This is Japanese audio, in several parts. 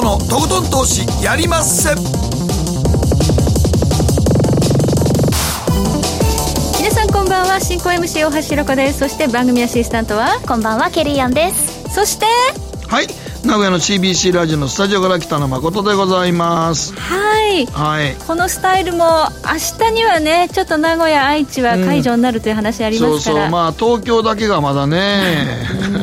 誠のとことん投資やりまっせ。皆さんこんばんは進行 MC 大橋ろ子です。そして番組アシスタントはこんばんはケリーアンです。そしてはい名古屋の CBC ラジオのスタジオから北野誠でございます。はい。はい。このスタイルも明日にはねちょっと名古屋愛知は解除になるという話ありますから、そうそう。まあ東京だけがまだね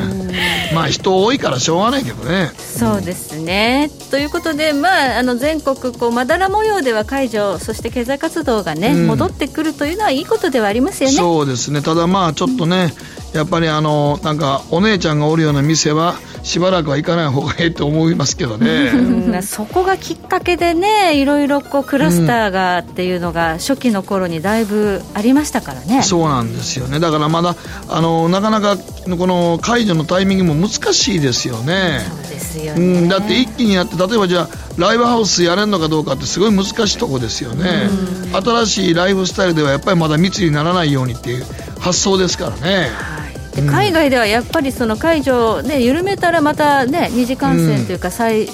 まあ人多いからしょうがないけどね。そうですね、ということで、まあ、あの全国こうまだら模様では解除そして経済活動がね、うん。戻ってくるというのはいいことではありますよね。そうですね。ただまあちょっとね、やっぱりあのなんかお姉ちゃんがおるような店はしばらくは行かない方がいいと思いますけどね。うんそこがきっかけでねいろいろこうクラスターがっていうのが初期の頃にだいぶありましたからね。そうなんですよね。だからまだあのなかなかこの解除のタイミングも難しいですよね。そうですようね、ん、だって一気にやって例えばじゃあライブハウスやれるのかどうかってすごい難しいとこですよね。新しいライフスタイルではやっぱりまだ密にならないようにっていう発想ですからねで海外ではやっぱりその解除を、ね、緩めたらまた、ね、二次感染というか再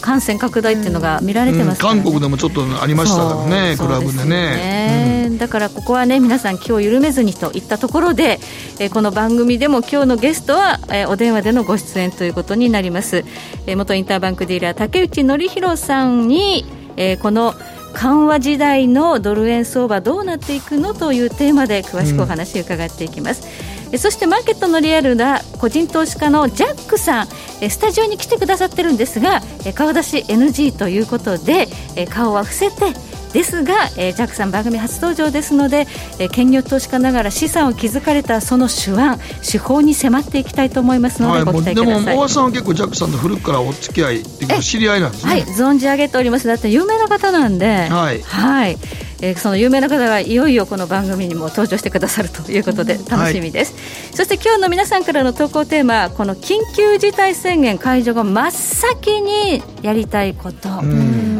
感染拡大っていうのが見られてますから、ね。韓国でもちょっとありましたからねクラブでそうすよねだからここはね皆さん気を緩めずにといったところで、えーこの番組でも今日のゲストは、えーお電話でのご出演ということになります、えー元インターバンクディーラー竹内則弘さんに、えーこの緩和時代のドル円相場どうなっていくのというテーマで詳しくお話を伺っていきます、えそしてマーケットのリアルな個人投資家のジャックさんえスタジオに来てくださってるんですがえ顔出し NG ということでえ顔は伏せてですが、えージャックさん番組初登場ですので、えー兼業投資家ながら資産を築かれたその手腕手法に迫っていきたいと思いますので、はい、ご期待ください。大橋さんは結構ジャックさんと古くからお付き合いっていう知り合いなんですね。はい、存じ上げております。だって有名な方なんで、はい。はい。えーその有名な方がいよいよこの番組にも登場してくださるということで楽しみです、そして今日の皆さんからの投稿テーマこの緊急事態宣言解除後真っ先にやりたいこと、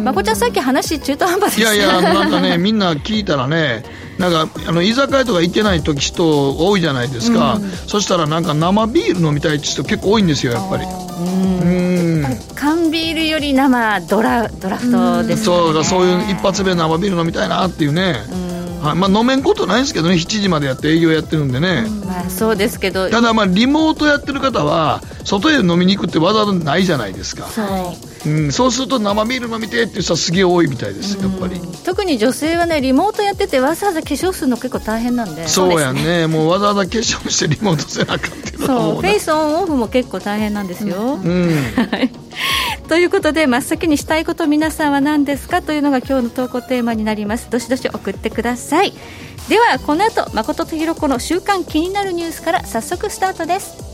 まこちゃんさっき話中途半端でした。いやいや、なんかね、みんな聞いたらね、なんかあの居酒屋とか行ってない時人多いじゃないですか、そしたらなんか生ビール飲みたいって人結構多いんですよ、やっぱり。うん。缶ビールより生ドラドラフトですね。そうだそういう一発目生ビール飲みたいなっていうね、はい。まあ、飲めんことないんですけどね、7時までやって営業やってるんでね。まあそうですけど。ただまあリモートやってる方は外へ飲みに行くってわざわざないじゃないですか、そううん、そうすると生ビール飲みてえっていう人はすげえ多いみたいですやっぱり、特に女性はねリモートやっててわざわざ化粧するの結構大変なんで。そうやね。もうわざわざ化粧してリモートせなあかんっていうのはフェイスオンオフも結構大変なんですよ、うん。はい。ということで真っ先にしたいこと皆さんは何ですかというのが今日の投稿テーマになります。どしどし送ってください。ではこの後誠とひろ子の週刊気になるニュースから早速スタートです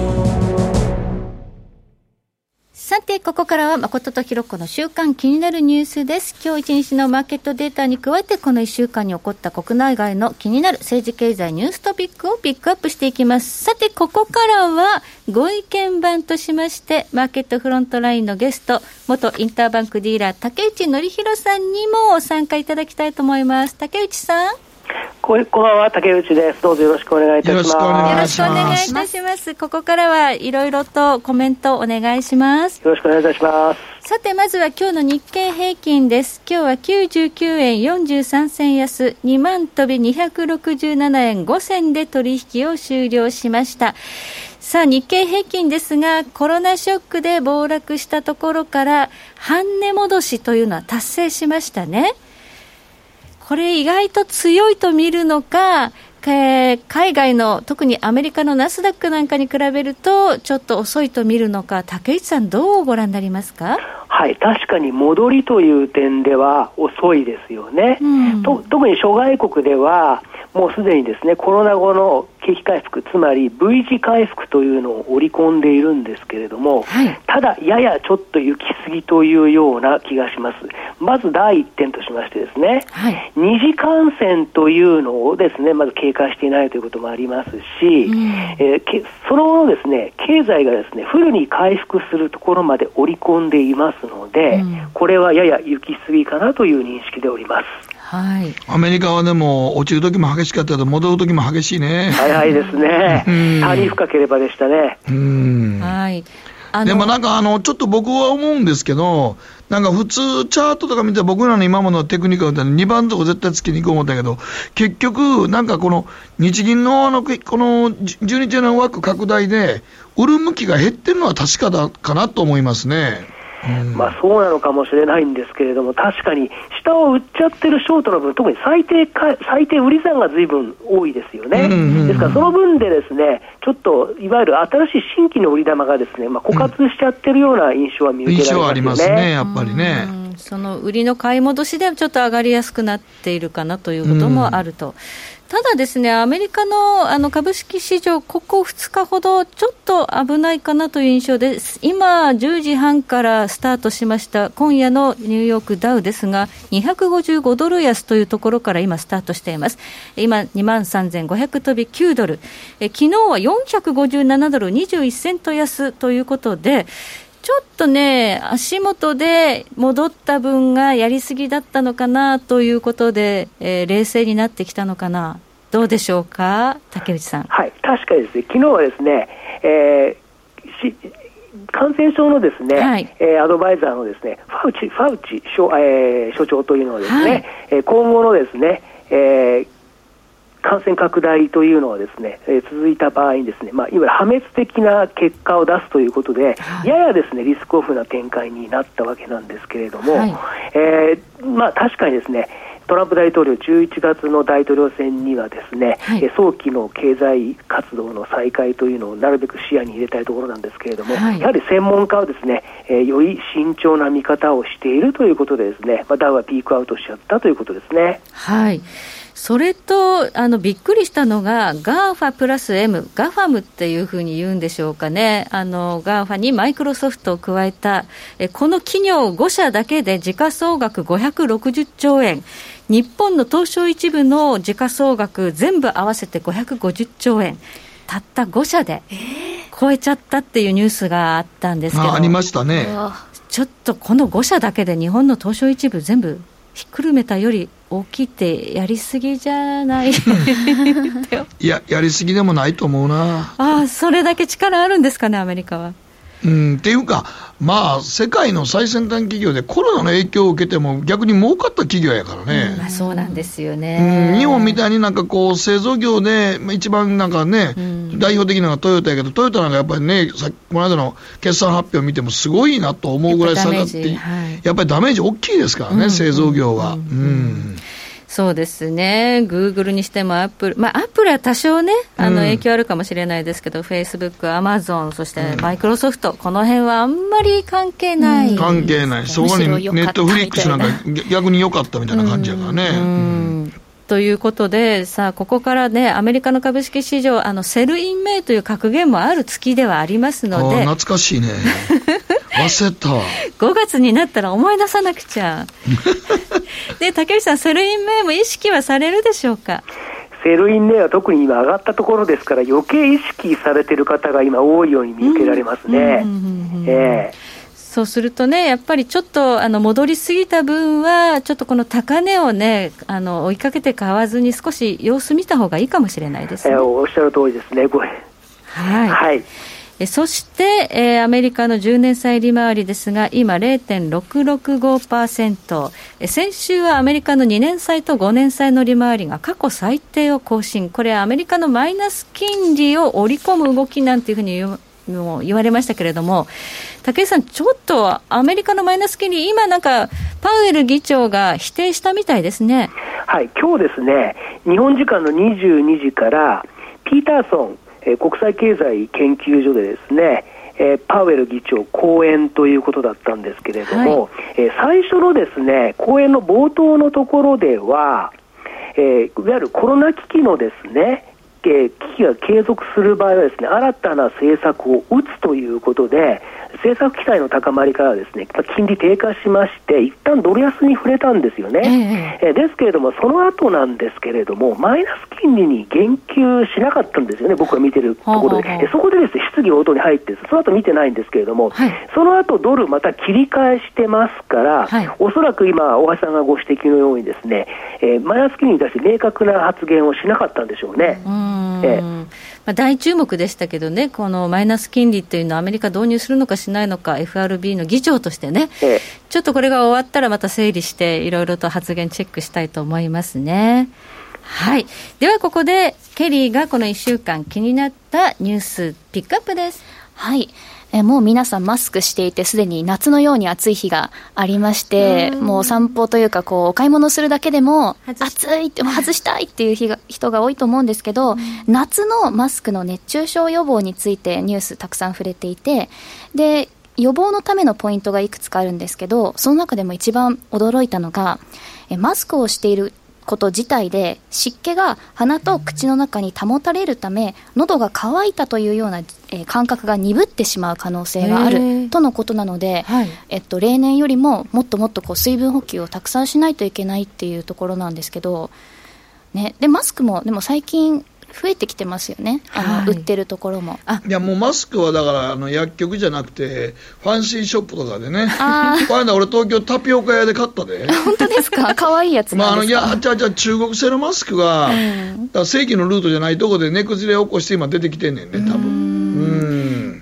て、ここからは誠とひろ子の週間気になるニュースです。今日一日のマーケットデータに加えて、この1週間に起こった国内外の気になる政治経済ニューストピックをピックアップしていきます。さて、ここからはご意見番としまして、マーケットフロントラインのゲスト、元インターバンクディーラー、竹内則弘さんにも参加いただきたいと思います。竹内さん。こんばんは、竹内です。どうぞよろしくお願いいたします。よろしくお願いよろしくお願いいたします。ここからはいろいろとコメントお願いします。よろしくお願いいたします。さて、まずは今日の日経平均です。今日は99円43銭安、2万飛び267円5銭で取引を終了しました。さあ、日経平均ですが、コロナショックで暴落したところから、半値戻しというのは達成しましたね。これ意外と強いと見るのか、えー海外の特にアメリカのナスダックなんかに比べるとちょっと遅いと見るのか竹内さんどうご覧になりますか？はい、確かに戻りという点では遅いですよね。うんと特に諸外国では、もうすでにですねコロナ後の景気回復つまり V 字回復というのを織り込んでいるんですけれども、はい、ただややちょっと行き過ぎというような気がします。まず第一点としましてですね、はい、二次感染というのをですねまず警戒していないということもありますし、うん、えー、その後のですね経済がですねフルに回復するところまで織り込んでいますので、うん、これはやや行き過ぎかなという認識でおります。はい、アメリカはでも、落ちる時も激しかったけど、戻る時も激しいね。早いですね。谷深ければでしたね。はいでもなんかあの、ちょっと僕は思うんですけど、なんか普通、チャートとか見て、僕らの今までのテクニックだったら、2番とこ絶対つきに行こう思ったけど、結局、なんかこの日銀のあのこの12日の枠拡大で、売る向きが減ってるのは確かだかなと思いますね。まあ、そうなのかもしれないんですけれども、確かに下を売っちゃってるショートの分、特に最低か最低売り算がずいぶん多いですよね、ですからその分で、ですねちょっといわゆる新しい新規の売り玉がですね、まあ、枯渇しちゃってるような印象は見受けられます、ね、印象ありますね、やっぱりね。その売りの買い戻しでちょっと上がりやすくなっているかなということもあると。ただですね、アメリカのあの株式市場、ここ2日ほど、ちょっと危ないかなという印象です。今、10時半からスタートしました、今夜のニューヨークダウですが、255ドル安というところから今、スタートしています。今、2万3500飛び9ドル。え昨日は457ドル21セント安ということで、ちょっとね、足元で戻った分がやりすぎだったのかなということで、えー、冷静になってきたのかな、どうでしょうか、竹内さん。はい、確かにですね、昨日はですね、えー、し感染症のですね、はい、えー、アドバイザーのですね、ファウチ、ファウチ所,、えー、所長というのはですね、はい、今後のですね、えー、感染拡大というのはですね、えー、続いた場合にですね、まあ、いわゆる破滅的な結果を出すということで、はい、ややですねリスクオフな展開になったわけなんですけれども、はい、えー、まあ、確かにですねトランプ大統領、11月の大統領選にはですね、はい、早期の経済活動の再開というのをなるべく視野に入れたいところなんですけれども、はい、やはり専門家はですね、えー、より慎重な見方をしているということでですね、まあ、ダウはピークアウトしちゃったということですね。はいそれとあのびっくりしたのが、 GAFA プラス M、 GAFAM っていうふうに言うんでしょうかね、あの GAFA にマイクロソフトを加えた、えこの企業5社だけで時価総額560兆円、日本の東証一部の時価総額、全部合わせて550兆円、たった5社で超えちゃったっていうニュースがあったんですけど、ありましたね。ちょっとこの5社だけで日本の東証一部全部ひっくるめたより大きいってやりすぎじゃない？いややりすぎでもないと思うな。ああそれだけ力あるんですかねアメリカはうん、っていうか、まあ、世界の最先端企業でコロナの影響を受けても、逆に儲かった企業やからね、うん、そうなんですよね、うん、日本みたいになんかこう、製造業で一番なんかね、うん、代表的なのがトヨタやけど、トヨタなんかやっぱりね、さこの間の決算発表見ても、すごいなと思うぐらい下がって、やっぱりダメージ大きいですからね、製造業は。うんそうですね、グーグルにしてもアップル、まあ、アップルは多少ね、あの影響あるかもしれないですけど、フェイスブック、アマゾン、そしてマイクロソフト、この辺はあんまり関係ない、うん、関係ない、そこにネットフリックスな。んか逆に良かったみたいな感じやからね。うん。ということで、さあ、ここからね、アメリカの株式市場、あの Sell in May という格言もある月ではありますので、懐かしいね、忘れた。5月になったら思い出さなくちゃ。で、竹内さん、 Sell in May も意識はされるでしょうか？ Sell in May は特に今上がったところですから余計意識されている方が今多いように見受けられますね。ええそうするとね、やっぱりちょっとあの戻りすぎた分は、ちょっとこの高値をね、あの追いかけて買わずに、少し様子見た方がいいかもしれないですね、えー、おっしゃる通りですね、これ。はい、はいえそして、えー、アメリカの10年債利回りですが、今0.665%、え先週はアメリカの2年債と5年債の利回りが過去最低を更新、これ、アメリカのマイナス金利を織り込む動きなんていうふうに言うも言われましたけれども、武井さん、ちょっとアメリカのマイナス金利、今なんか、パウエル議長が否定したみたいですね。はい、今日ですね、日本時間の22時から、ピーターソン、えー、国際経済研究所でですね、えー、パウエル議長講演ということだったんですけれども、はい、えー、最初のですね講演の冒頭のところでは、えー、いわゆるコロナ危機のですね、えー、危機が継続する場合はですね、新たな政策を打つということで、政策期待の高まりからですね金利低下しまして一旦ドル安に触れたんですよね、えー、ですけれどもその後なんですけれどもマイナス金利に言及しなかったんですよね僕が見てるところで。そこでですね質疑応答に入ってその後見てないんですけれども、はい、その後ドルまた切り返してますから、はい、おそらく今大橋さんがご指摘のようにですね、えー、マイナス金利に対して明確な発言をしなかったんでしょうね。うえーまあ、大注目でしたけどね、このマイナス金利っていうのは、アメリカ導入するのかしないのか、FRB の議長としてね、ええ、ちょっとこれが終わったら、また整理して、いろいろと発言チェックしたいと思いますね。はい、ではここで、ケリーがこの1週間気になったニュース、ピックアップです。はいえもう皆さんマスクしていて、すでに夏のように暑い日がありまして、もう散歩というか、こう、お買い物するだけでも、暑いって、外したいっていう日が人が多いと思うんですけど、夏のマスクの熱中症予防についてニュースたくさん触れていて、で、予防のためのポイントがいくつかあるんですけど、その中でも一番驚いたのが、えマスクをしていること自体で湿気が鼻と口の中に保たれるため喉が渇いたというような、えー、感覚が鈍ってしまう可能性があるとのことなので、はい、えっと、例年よりももっともっとこう水分補給をたくさんしないといけないっていうところなんですけど、ね、でマスクもでも最近増えてきてますよね、あの、はい、売ってるところも。いや、もうマスクはだからあの薬局じゃなくて、ファンシーショップとかでね、これ俺、東京タピオカ屋で買ったで。本当ですか、かわいいやつまあ、あのいや、じゃじゃ中国製のマスクが、うん、だ正規のルートじゃないとこで値崩れを起こして、今、出てきてんねんね、多分。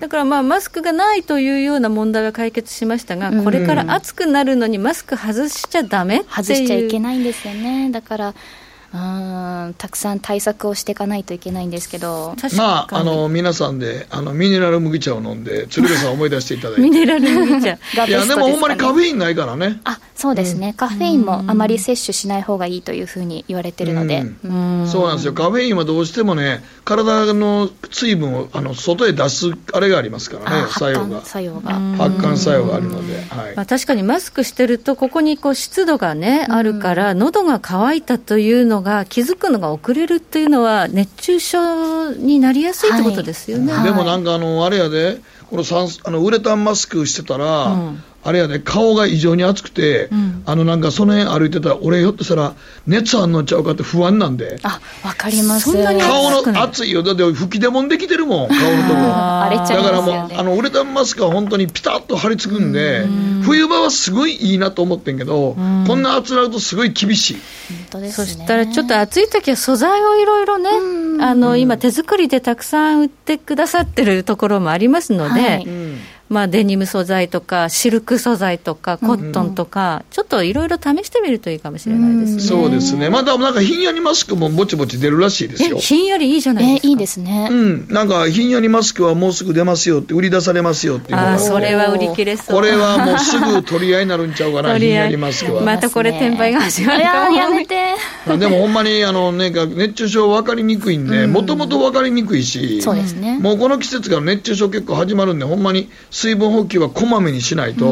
だからまあマスクがないというような問題は解決しましたが、これから暑くなるのにマスク外しちゃだめ外しちゃいけないんですよね。だからうんたくさん対策をしていかないといけないんですけど、まあ、あの皆さんであのミネラル麦茶を飲んで、鶴瓶さん思い出していただいて、ミネラル麦茶、いや、でもほんまにカフェインないからね。あそうですね、うん、カフェインもあまり摂取しない方がいいというふうに言われてるので、うん、そうなんですよ、カフェインはどうしてもね、体の水分をあの外へ出すあれがありますからね、作用が。作用が。発汗作用があるので、はい。まあ、確かにマスクしてると、ここにこう湿度がね、あるから、喉が渇いたというのが気づくのが遅れるっていうのは、熱中症になりやすいってことですよね。はい、でもなんかあの、あれやで、この酸あのウレタンマスクしてたら、うんあれやね、顔が異常に熱くて、うん、あのなんかその辺歩いてたら、俺、ひょっとしたら熱あんのちゃうかって不安なんで、あわかります。顔の熱いよ、だって吹き出もんできてるもん、顔のとこ、だからもう、あのウレタンマスクは本当にピタッと張り付くんで、ん。冬場はすごいいいなと思ってんけど、ん。こんな暑なるとすごい厳しい。本当です、ね、そしたらちょっと暑い時は素材をいろいろね、あの今、手作りでたくさん売ってくださってるところもありますので。はいまあ、デニム素材とか、シルク素材とか、コットンとか、ちょっといろいろ試してみるといいかもしれないですね。そうですね。まだなんかひんやりマスクもぼちぼち出るらしいですよ。ひんやりいいじゃないですか。いいですね。うん。なんかひんやりマスクはもうすぐ出ますよって、売り出されますよっていうのが。あ、それは売り切れそう。これはもうすぐ取り合いになるんちゃうかな、ひんやりマスクは。またこれ転売が始まるかも。やめて。でもほんまに、あのね、熱中症分かりにくいんで、もともと分かりにくいし、そうですね。もうこの季節から熱中症結構始まるんで、ほんまに水分補給はこまめにしないと、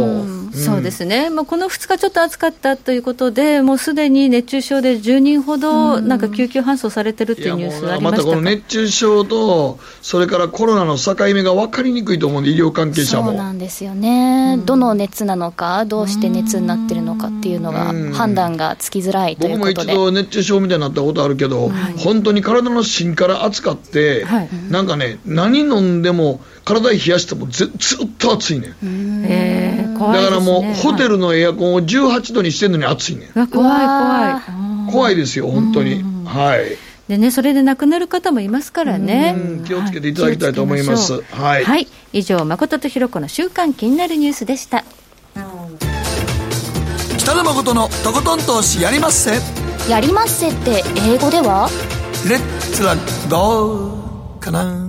うん。うん、そうですね、まあ、この2日ちょっと暑かったということで、もうすでに熱中症で10人ほど、なんか救急搬送されてるっていうニュースありましたまたこの熱中症と、それからコロナの境目が分かりにくいと思うんで、医療関係者も。そうなんですよね、どの熱なのか、どうして熱になってるのかっていうのが、判断がつきづらいということで。僕も一度熱中症みたいになったことあるけど、はい、本当に体の芯から熱かって、はい、なんかね、何飲んでも、体冷やしてもずずっと暑いねん。へだからもう、ホテルのエアコンを18度にしてるのに暑いねん。怖い怖い。怖いですよ、本当に。はい。でね、それで亡くなる方もいますからね。気をつけていただきたいと思います。はい。はい。以上、誠とひろ子の週刊気になるニュースでした。北野誠のとことん投資やりまっせ。やりまっせって英語では？レッツラゴーかな。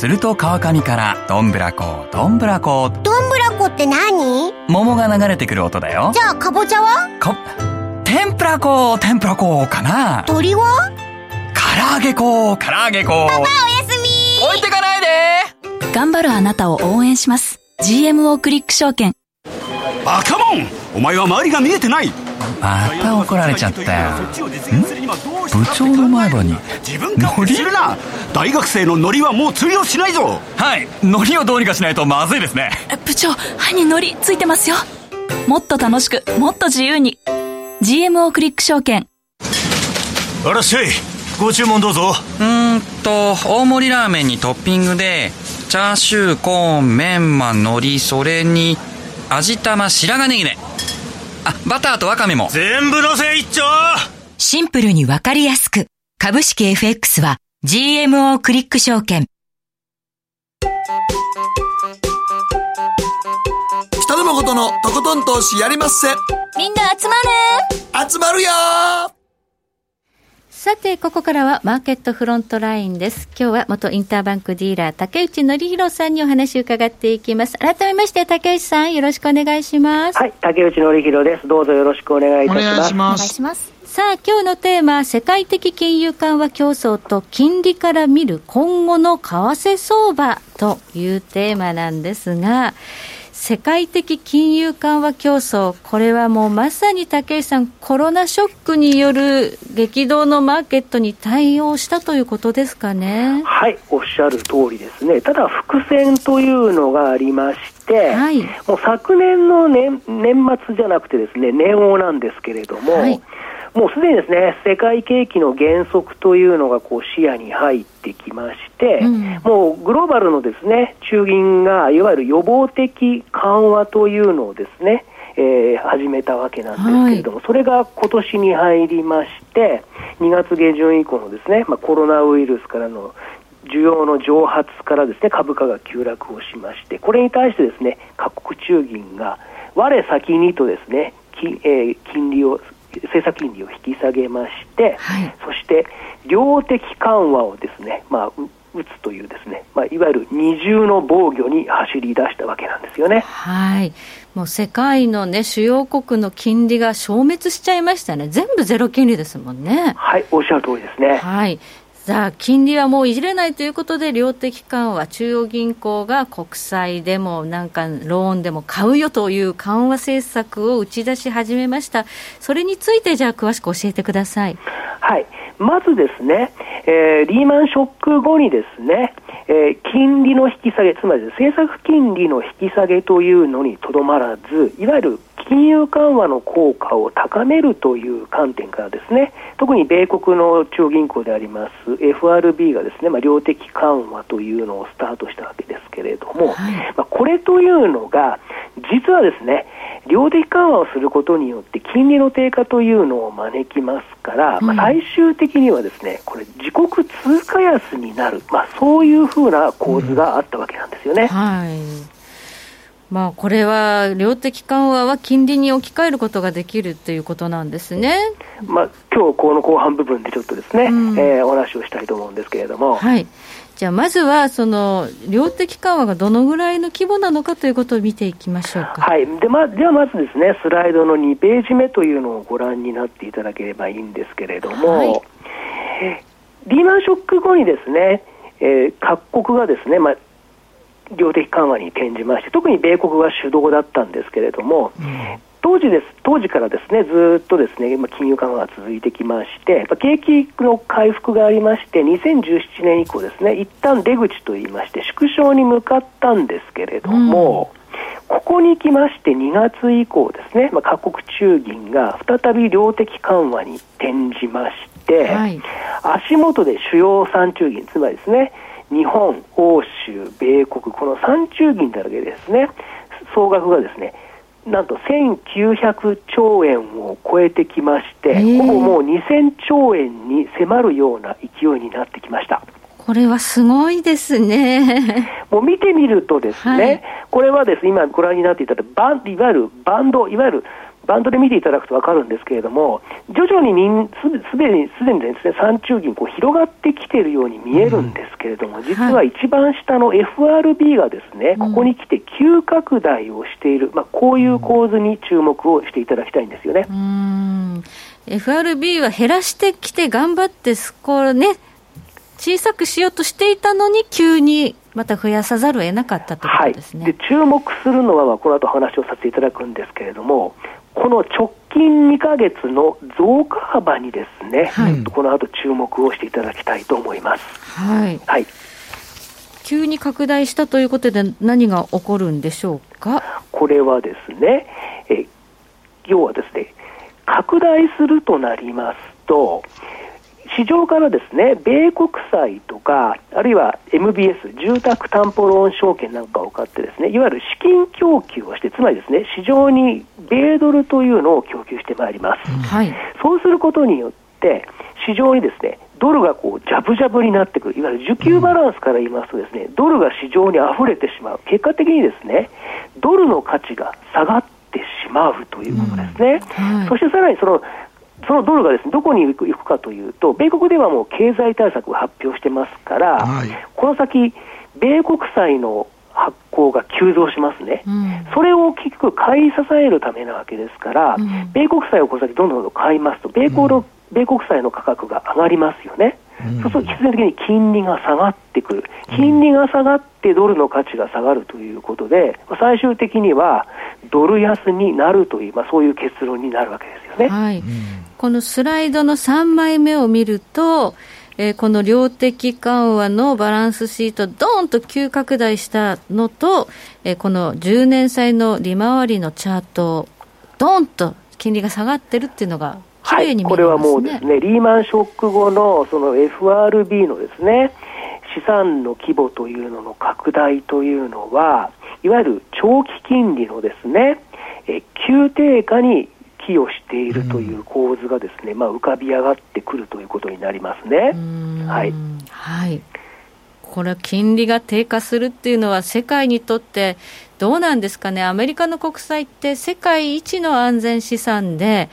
すると川上からどんぶらこどんぶらこ。どんぶらこって何？桃が流れてくる音だよ。じゃあかぼちゃは？か天ぷらこ天ぷらこかな。鳥は？唐揚げこ唐揚げこ。パパおやすみ。置いてかないで。頑張るあなたを応援します。GMO クリック証券。バカモン。お前は周りが見えてないまた怒られちゃったよ。部長の前歯に自分勝手するな！大学生のノリはもう通用しないぞ！はい。ノリをどうにかしないとまずいですね。部長歯にノリついてますよ。もっと楽しくもっと自由に。GMO クリック証券。いらっしゃい。ご注文どうぞ。うんと大盛りラーメンにトッピングでチャーシューコーンメンマ海苔それに味玉白髪ネギねあバターとワカメも。全部のせ一丁。シンプルにわかりやすく。株式 FX は GMO クリック証券。北野誠のとことん投資やりまっせ。みんな集まる。集まるよさて、ここからはマーケットフロントラインです。今日は元インターバンクディーラー、竹内則弘さんにお話を伺っていきます。改めまして、竹内さん、よろしくお願いします。はい、竹内則弘です。どうぞよろしくお願いいたします。お願いします。お願いします。さあ、今日のテーマ、世界的金融緩和競争と金利から見る今後の為替相場というテーマなんですが、世界的金融緩和競争、これはもうまさに武井さん、コロナショックによる激動のマーケットに対応したということですかね。はい、おっしゃる通りですね。ただ、伏線というのがありまして、はい、もう昨年の年年末じゃなくてですね、年王なんですけれども、はいもうすでにですね世界景気の減速というのがこう視野に入ってきまして、うん、もうグローバルのですね中銀がいわゆる予防的緩和というのをですね、えー、始めたわけなんですけれども、はい、それが今年に入りまして2月下旬以降のですね、まあ、コロナウイルスからの需要の蒸発からですね株価が急落をしましてこれに対してですね各国中銀が我先にとですね金,、えー、金利を政策金利を引き下げまして、はい、そして量的緩和をですね、まあ、打つというですね、まあ、いわゆる二重の防御に走り出したわけなんですよね。はい。もう世界のね、主要国の金利が消滅しちゃいましたね。全部ゼロ金利ですもんね。はい、おっしゃる通りですね。はい。さあ、金利はもういじれないということで、量的緩和、中央銀行が国債でもなんかローンでも買うよという緩和政策を打ち出し始めました。それについて、じゃあ、詳しく教えてください。はい。まずですね、えー、リーマンショック後にですね、えー、金利の引き下げ、つまり政策金利の引き下げというのにとどまらず、いわゆる金融緩和の効果を高めるという観点からですね、特に米国の中央銀行であります FRB がですね、まあ、量的緩和というのをスタートしたわけですけれども、はい、まあ、これというのが、実はですね、量的緩和をすることによって金利の低下というのを招きますから、うん、まあ、最終的にはですねこれ自国通貨安になる、まあ、そういうふうな構図があったわけなんですよね。うん、はい。まあ、これは量的緩和は金利に置き換えることができるということなんですね、まあ今日この後半部分でちょっとですね、うん、えー、お話をしたいと思うんですけれども。はいじゃあまずはその量的緩和がどのぐらいの規模なのかということを見ていきましょうか。はい。でまではまずですねスライドの2ページ目というのをご覧になっていただければいいんですけれども、はい、リーマンショック後にですね、えー、各国がですねまあ量的緩和に転じまして特に米国が主導だったんですけれども、うん、当時です当時からですねずっとですね金融緩和が続いてきまして景気の回復がありまして2017年以降ですね一旦出口といいまして縮小に向かったんですけれども、うん、ここに来まして2月以降ですね、まあ、各国中銀が再び量的緩和に転じまして、はい、足元で主要3中銀つまりですね日本、欧州、米国この3中銀だけですね総額がですねなんと1900兆円を超えてきまして、ほぼもう2000兆円に迫るような勢いになってきました。これはすごいですね。もう見てみるとですね、はい、これはですね、今ご覧になっていただいたバン、いわゆるバンド、いわゆるバンドで見ていただくと分かるんですけれども、徐々にすでにすでにですね三中銀こう広がってきているように見えるんですけれども、うん、実は一番下の FRB がですね、ここに来て急拡大をしている、まあ、こういう構図に注目をしていただきたいんですよね。うん。FRB は減らしてきて頑張ってすこね小さくしようとしていたのに急にまた増やさざるを得なかったということですね、はい、で注目するのは、この後話をさせていただくんですけれども、この直近2か月の増加幅にですね、はい、この後注目をしていただきたいと思います。はい。はい。急に拡大したということで何が起こるんでしょうか？これはですね、え要はですね、拡大するとなりますと、市場からですね、米国債とか、あるいは MBS、住宅担保ローン証券なんかを買ってですね、いわゆる資金供給をして、つまりですね、市場に米ドルというのを供給してまいります。はい、そうすることによって、市場にですね、ドルがこうジャブジャブになってくる、いわゆる需給バランスから言いますとですね、ドルが市場に溢れてしまう。結果的にですね、ドルの価値が下がってしまうということですね。うんはい、そしてさらにそのそのドルがですねどこに行くかというと、米国ではもう経済対策を発表してますから、はい、この先、米国債の発行が急増しますね、うん、それを結局買い支えるためなわけですから、うん、米国債をこの先どんどん買いますと、米国の、うん、米国債の価格が上がりますよね。そうすると必然的に金利が下がってくる、金利が下がってドルの価値が下がるということで、最終的にはドル安になるという、まあ、そういう結論になるわけですよね。はい、このスライドの3枚目を見ると、えー、この量的緩和のバランスシート、どーンと急拡大したのと、えー、この10年債の利回りのチャート、どーンと金利が下がってるっていうのが、はい、これはもうですね、リーマンショック後のその FRB のですね、資産の規模というのの拡大というのは、いわゆる長期金利のですね、え急低下に寄与しているという構図がですね、うん、まあ、浮かび上がってくるということになりますね。はい、はい、これ、金利が低下するっていうのは、世界にとってどうなんですかね、アメリカの国債って世界一の安全資産で、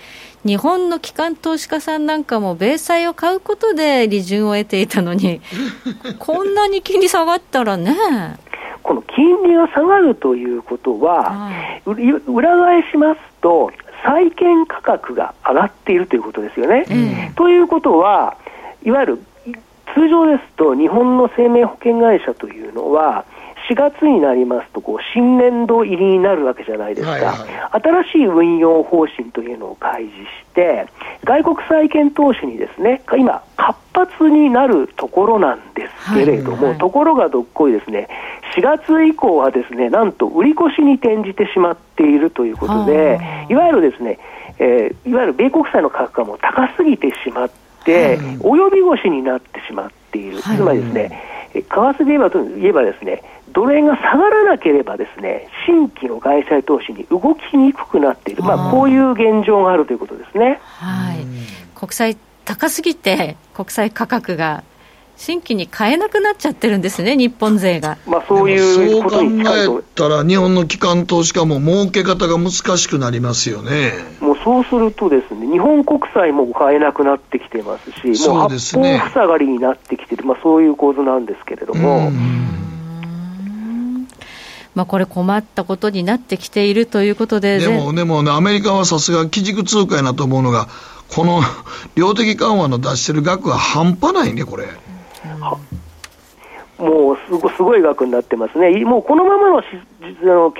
日本の機関投資家さんなんかも、米債を買うことで利潤を得ていたのに、こんなに金利下がったらね。この金利が下がるということは、はい、裏返しますと、債券価格が上がっているということですよね。うん、ということは、いわゆる通常ですと、日本の生命保険会社というのは、4月になりますとこう新年度入りになるわけじゃないですか、はいはい、新しい運用方針というのを開示して、外国債券投資にですね今、活発になるところなんですけれども、はいはい、ところがどっこいですね、4月以降はですねなんと売り越しに転じてしまっているということで、いわゆるですね、えー、いわゆる米国債の価格がもう高すぎてしまって、及び腰になってしまっている、つまりですね、為替で言えば言えばですね、ドル円が下がらなければですね、新規の外債投資に動きにくくなっている、まあ、こういう現状があるということですね。はい。国債高すぎて、国債価格が新規に買えなくなっちゃってるんですね、日本勢が。まあ、そういうことにそう考えたら、日本の機関投資家も儲け方が難しくなりますよね。もうそうするとですね、日本国債も買えなくなってきてますし、もう八方塞がりになってきてる、まあ、そういう構図なんですけれども。まあ、これ困ったことになってきているということで。でも、でもね、アメリカはさすが基軸通貨やなと思うのが、この量的緩和の出してる額は半端ないね、これ。もうすごすごい額になってますね、もうこのままのの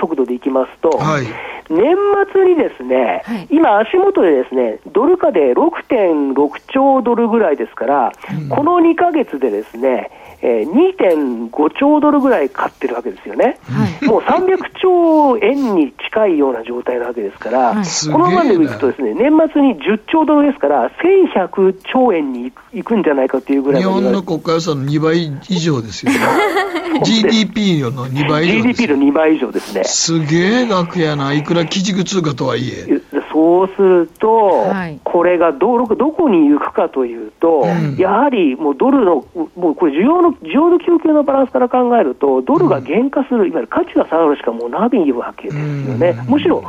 速度でいきますと、はい、年末にですね、はい、今、足元でですねドル価で6.6兆ドルぐらいですから、うん、この2か月でですね、えー、2.5兆ドルぐらい買ってるわけですよね、はい、もう300兆円に近いような状態なわけですから、はい、このままでいくとですね、年末に10兆ドルですから、1100兆円にいくんじゃないかというぐらい日本の国家予算の2倍以上ですよね。GDP の2倍以上 GDP の2倍以上ですね。すげえ額やな、いくら基軸通貨とはいえ。そうすると、はい、これがどどこに行くかというと、うん、やはりもうドルの、もうこれ需要の、需要の供給のバランスから考えると、ドルが減価する、うん、いわゆる価値が下がるしかもうないわけですよね。うん、むしろ、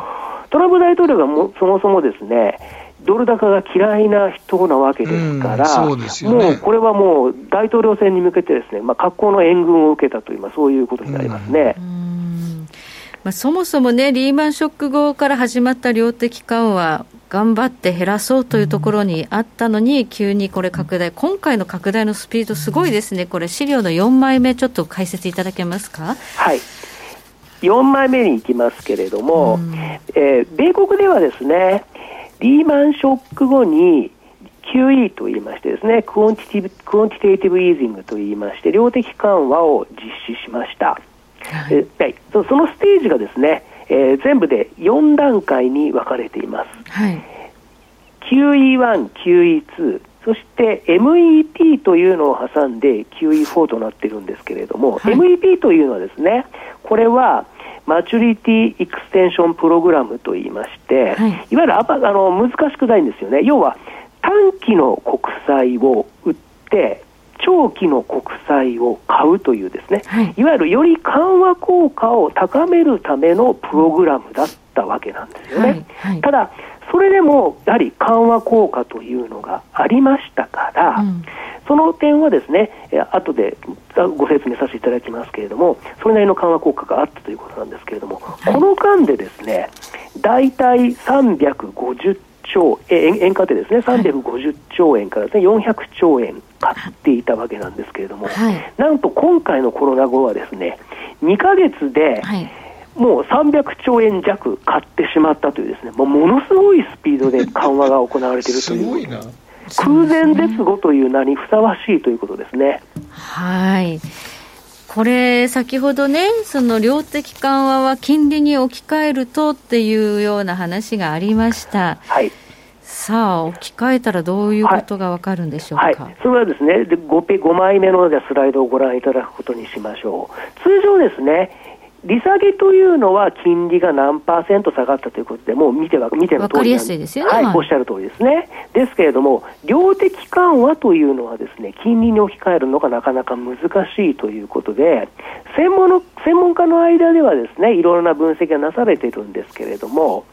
トランプ大統領がもそもそもですね、ドル高が嫌いな人なわけですから、うんね、もうこれはもう大統領選に向けてですね、まあ、格好の援軍を受けたという、まあ、そういうことになりますね。まあ、そもそもね、リーマンショック後から始まった量的緩和、頑張って減らそうというところにあったのに、急にこれ拡大、今回の拡大のスピード、すごいですね、これ、資料の4枚目、ちょっと解説いただけますか？はい。4枚目に行きますけれども、えー、米国ではですね、リーマンショック後に QE と言いましてですね、 quantitive quantitative easing と言いまして、量的緩和を実施しました。はい、えそのステージがですね、えー、全部で4段階に分かれています。はい、QE1、QE2、そして MEP というのを挟んで QE4 となっているんですけれども、はい、MEP というのはですね、これはマチュリティエクステンションプログラムといいまして、はい、いわゆるあの難しくないんですよね。要は短期の国債を売って長期の国債を買うというですね、はい、いわゆるより緩和効果を高めるためのプログラムだったわけなんですよね。はい。はい、ただそれでもやはり緩和効果というのがありましたから、うん、その点はですね、後でご説明させていただきますけれども、それなりの緩和効果があったということなんですけれども、この間でですね、大体350兆円、円価でですね、350兆円からですね、400兆円買っていたわけなんですけれども、はい、なんと今回のコロナ後はですね、2か月で、もう300兆円弱買ってしまったというですね、もうものすごいスピードで緩和が行われているという。空前絶後という名にふさわしいということですね。はい。これ、先ほどね、その量的緩和は金利に置き換えるとっていうような話がありました。はい。さあ、置き換えたらどういうことがわかるんでしょうか、はいはい、それはですね、で 5, 5枚目のスライドをご覧いただくことにしましょう。通常ですね、利下げというのは金利が何パーセント下がったということで、もう見ては見ての通りやすいですよね、はい、おっしゃる通りですね。ですけれども、量的緩和というのはですね、金利に置き換えるのがなかなか難しいということで、専門の専門家の間ではですね、いろいろな分析がなされているんですけれども、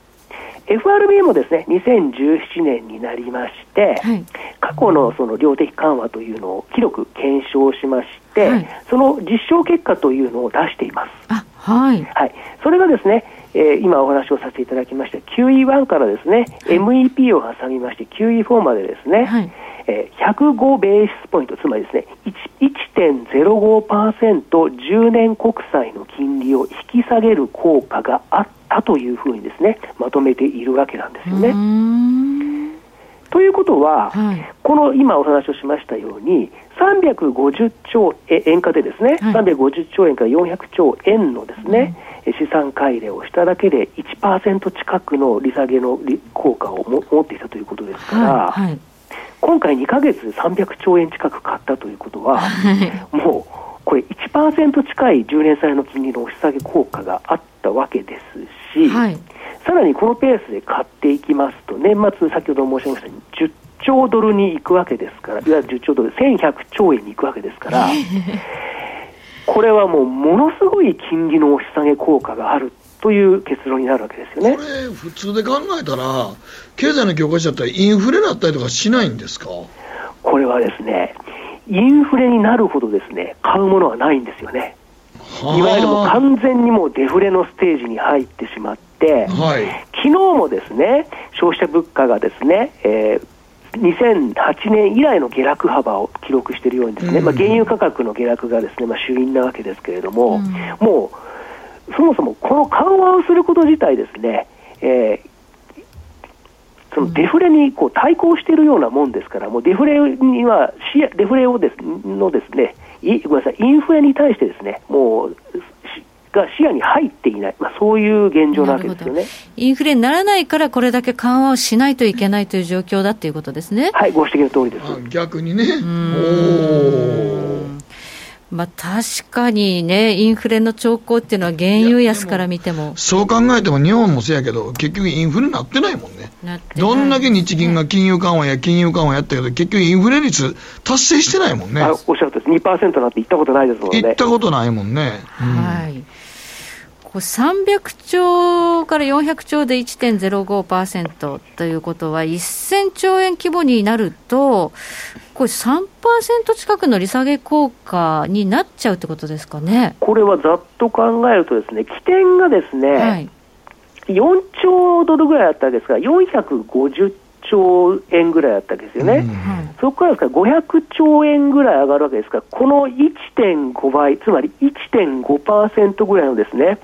FRB もですね2017年になりまして、はい、過去のその量的緩和というのを広く検証しまして、はい、その実証結果というのを出しています。はい、はい、それがですね、えー、今お話をさせていただきました QE1 からですね、はい、MEP を挟みまして QE4 までですね、はい、えー、105ベースポイント、つまりですね、1.05%、10年国債の金利を引き下げる効果があったというふうにですね、まとめているわけなんですよね。ということは、はい、この今お話をしましたように、350兆円価でですね、はい、350兆円から400兆円のですね、うん、資産改良をしただけで1%近くの利下げの効果を持っていたということですから、はいはい、今回2か月で300兆円近く買ったということは、もうこれ1%近い10年債の金利の押し下げ効果があったわけですし、さらにこのペースで買っていきますと、年末、先ほど申し上げました10兆ドルに行くわけですから、いわゆる10兆ドル、1100兆円に行くわけですから、これはもうものすごい金利の押し下げ効果があるという結論になるわけですよね。これ、普通で考えたら、経済の教科書だったら、インフレだったりとかしないんですか？これはですね、インフレになるほどですね買うものはないんですよね。いわゆるもう完全にもうデフレのステージに入ってしまって、はい、昨日もですね消費者物価がですね、えー2008年以来の下落幅を記録しているようにですね、うん、まあ、原油価格の下落がですね、まあ、主因なわけですけれども、うん、もうそもそもこの緩和をすること自体ですね、えーそのデフレにこう対抗しているようなもんですから、もうデフレにはデフレをですのですね、ごめんなさい、インフレに対してですね、もうが視野に入っていない、まあ、そういう現状なわけですよねインフレにならないから、これだけ緩和をしないといけないという状況だということですね。はい、ご指摘の通りです。逆にね。まあ、確かにね、インフレの兆候っていうのは、原油安から見てもそう考えても、日本もそうやけど、結局、インフレになってないもんね、どんだけ日銀が金融緩和や金融緩和やったけど、結局、インフレ率達成してないもんね。おっしゃるとおり、2%なんて言ったことないですもんね。言ったことないもんね。うん、はいこ300兆から400兆で1.05%ということは、1000兆円規模になると、これ3%近くの利下げ効果になっちゃうってことですかね？これはざっと考えるとですね、起点がですね、はい、4兆ドルぐらいあったわけですから、450兆円ぐらいあったわけですよね、うん。そこからですから500兆円ぐらい上がるわけですから、この1.5倍、つまり1.5%ぐらいのですね、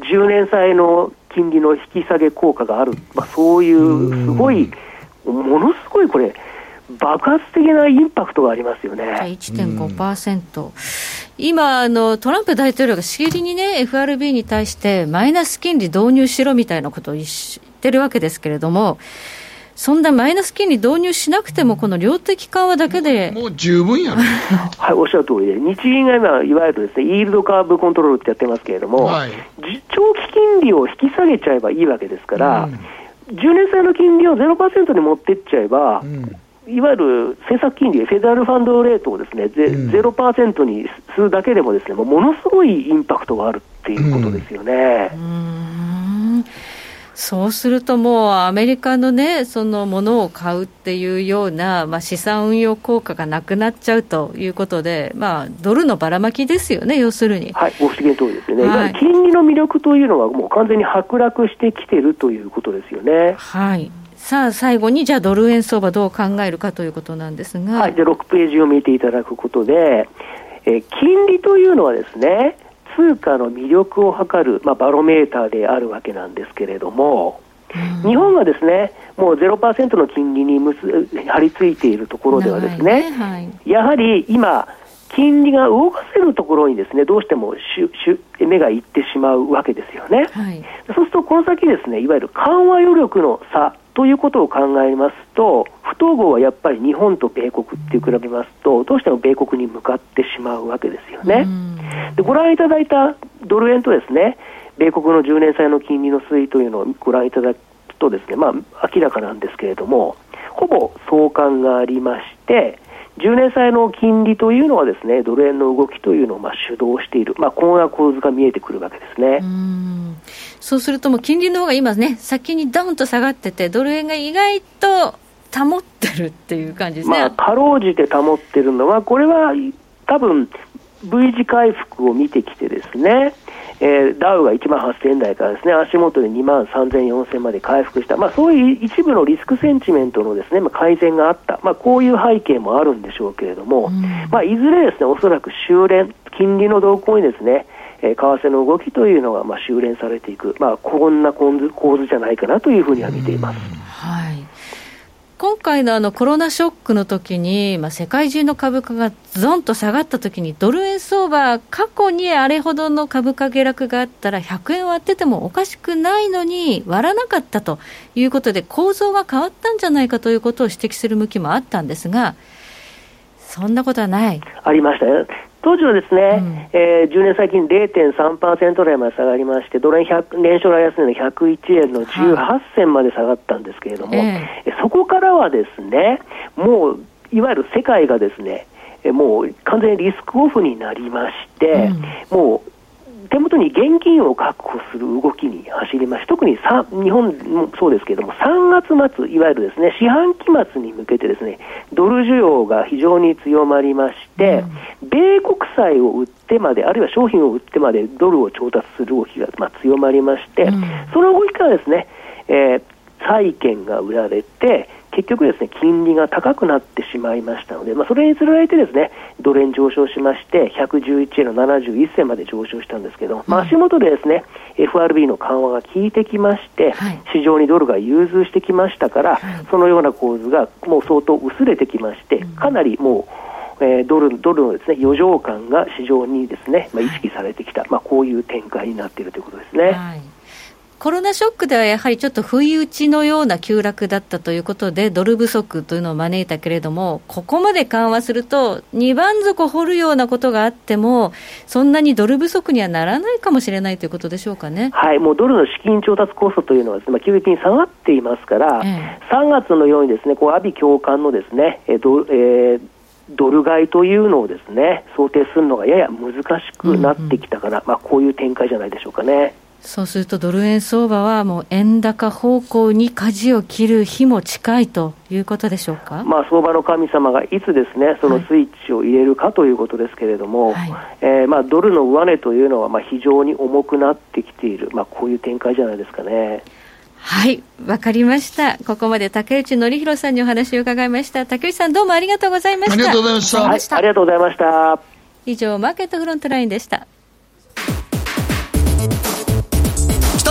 10年債の金利の引き下げ効果がある、まあ、そういうすごい、ものすごいこれ、爆発的なインパクトがありますよね。1.5%。今あの、トランプ大統領がしきりにね、FRB に対してマイナス金利導入しろみたいなことを言ってるわけですけれども、そんなマイナス金利導入しなくても、この量的緩和だけで。もう十分や はい、おっしゃる通りで、日銀が今、いわゆるですね、イールドカーブコントロールってやってますけれども、はい、長期金利を引き下げちゃえばいいわけですから、うん、10年債の金利を0%に持ってっちゃえば、うん。いわゆる政策金利、フェデラルファンドレートをですね、ゼロパーセントにするだけでもですね、ものすごいインパクトがあるっていうことですよね。うんそうするともうアメリカのね、そのものを買うっていうような、まあ、資産運用効果がなくなっちゃうということで、まあ、ドルのばらまきですよね、要するに。はい、ご指摘の通りですよね、はい、金利の魅力というのは、もう完全に剥落してきてるということですよね。はい。さあ最後にじゃあドル円相場どう考えるかということなんですが、はい、で6ページを見ていただくことで、えー、金利というのはですね通貨の魅力を測る、まあ、バロメーターであるわけなんですけれども、うん、日本はですねもう0%の金利に張り付いているところではですね、ねはい、やはり今金利が動かせるところにですねどうしてもしゅしゅ目がいってしまうわけですよね、はい、そうするとこの先ですねいわゆる緩和余力の差ということを考えますと、不統合はやっぱり日本と米国って比べますと、どうしても米国に向かってしまうわけですよね。でご覧いただいたドル円とですね、米国の10年債の金利の推移というのをご覧いただくとですね、まあ、明らかなんですけれども、ほぼ相関がありまして、10年債の金利というのはですねドル円の動きというのをまあ主導している、まあ、こんな構図が見えてくるわけですね。そうすると、もう金利の方が今ね、先にドンと下がってて、ドル円が意外と保ってるっていう感じですね、まあ、かろうじて保ってるのは、これは多分 V 字回復を見てきてですね、えー、ダウが1万8000円台からですね足元で2万3000、4000まで回復した、まあ、そういう一部のリスクセンチメントのですね、まあ、改善があった、まあ、こういう背景もあるんでしょうけれども、うん、まあ、いずれですねおそらく修練、金利の動向にですねえー、為替の動きというのがまあ修練されていく、まあ、こんな構図構図じゃないかなというふうには見ています。はい今回のあのコロナショックの時に、まあ、世界中の株価がゾンと下がった時に、ドル円相場、過去にあれほどの株価下落があったら、100円割っててもおかしくないのに、割らなかったということで、構造が変わったんじゃないかということを指摘する向きもあったんですが、そんなことはない。ありましたよ。当時はですね、うん、えー、10年最近0.3%台まで下がりまして、ドル円年初来安値の101円の18銭まで下がったんですけれども、はい。えー、そこからはですね、もういわゆる世界がですね、もう完全にリスクオフになりまして、うん、もう手元に現金を確保する動きに走りまし特に日本もそうですけれども、3月末、いわゆるですね四半期末に向けてですねドル需要が非常に強まりまして、うん、米国債を売ってまで、あるいは商品を売ってまでドルを調達する動きが、まあ、強まりまして、うん、その動きからですね、えー、債券が売られて、結局ですね、金利が高くなってしまいましたので、まあ、それにつられてですね、ドル円上昇しまして、111円の71銭まで上昇したんですけど、まあ、足元でですね、FRB の緩和が効いてきまして、はい、市場にドルが融通してきましたから、はい、そのような構図がもう相当薄れてきまして、かなりもう、えー、ドルドルのですね余剰感が市場にですね、まあ、意識されてきた、まあ、こういう展開になっているということですね。はいコロナショックではやはりちょっと不意打ちのような急落だったということで、ドル不足というのを招いたけれども、ここまで緩和すると、2番底掘るようなことがあっても、そんなにドル不足にはならないかもしれないということでしょうかね。はい、もうドルの資金調達コストというのは、まあ、急激に下がっていますから、ええ、3月のようにですね、こう、阿鼻共感のですね、えドえードル買いというのをですね想定するのがやや難しくなってきたから、うんうん、まあ、こういう展開じゃないでしょうかね。そうするとドル円相場はもう円高方向に舵を切る日も近いということでしょうか、まあ、相場の神様がいつですねそのスイッチを入れるかということですけれども、はい、えー、まあ、ドルの上値というのはまあ非常に重くなってきている、まあ、こういう展開じゃないですかね。はい、わかりました。ここまで竹内則弘さんにお話を伺いました。竹内さんどうもありがとうございました。ありがとうございました。はい、ありがとうございました。以上、マーケットフロントラインでした。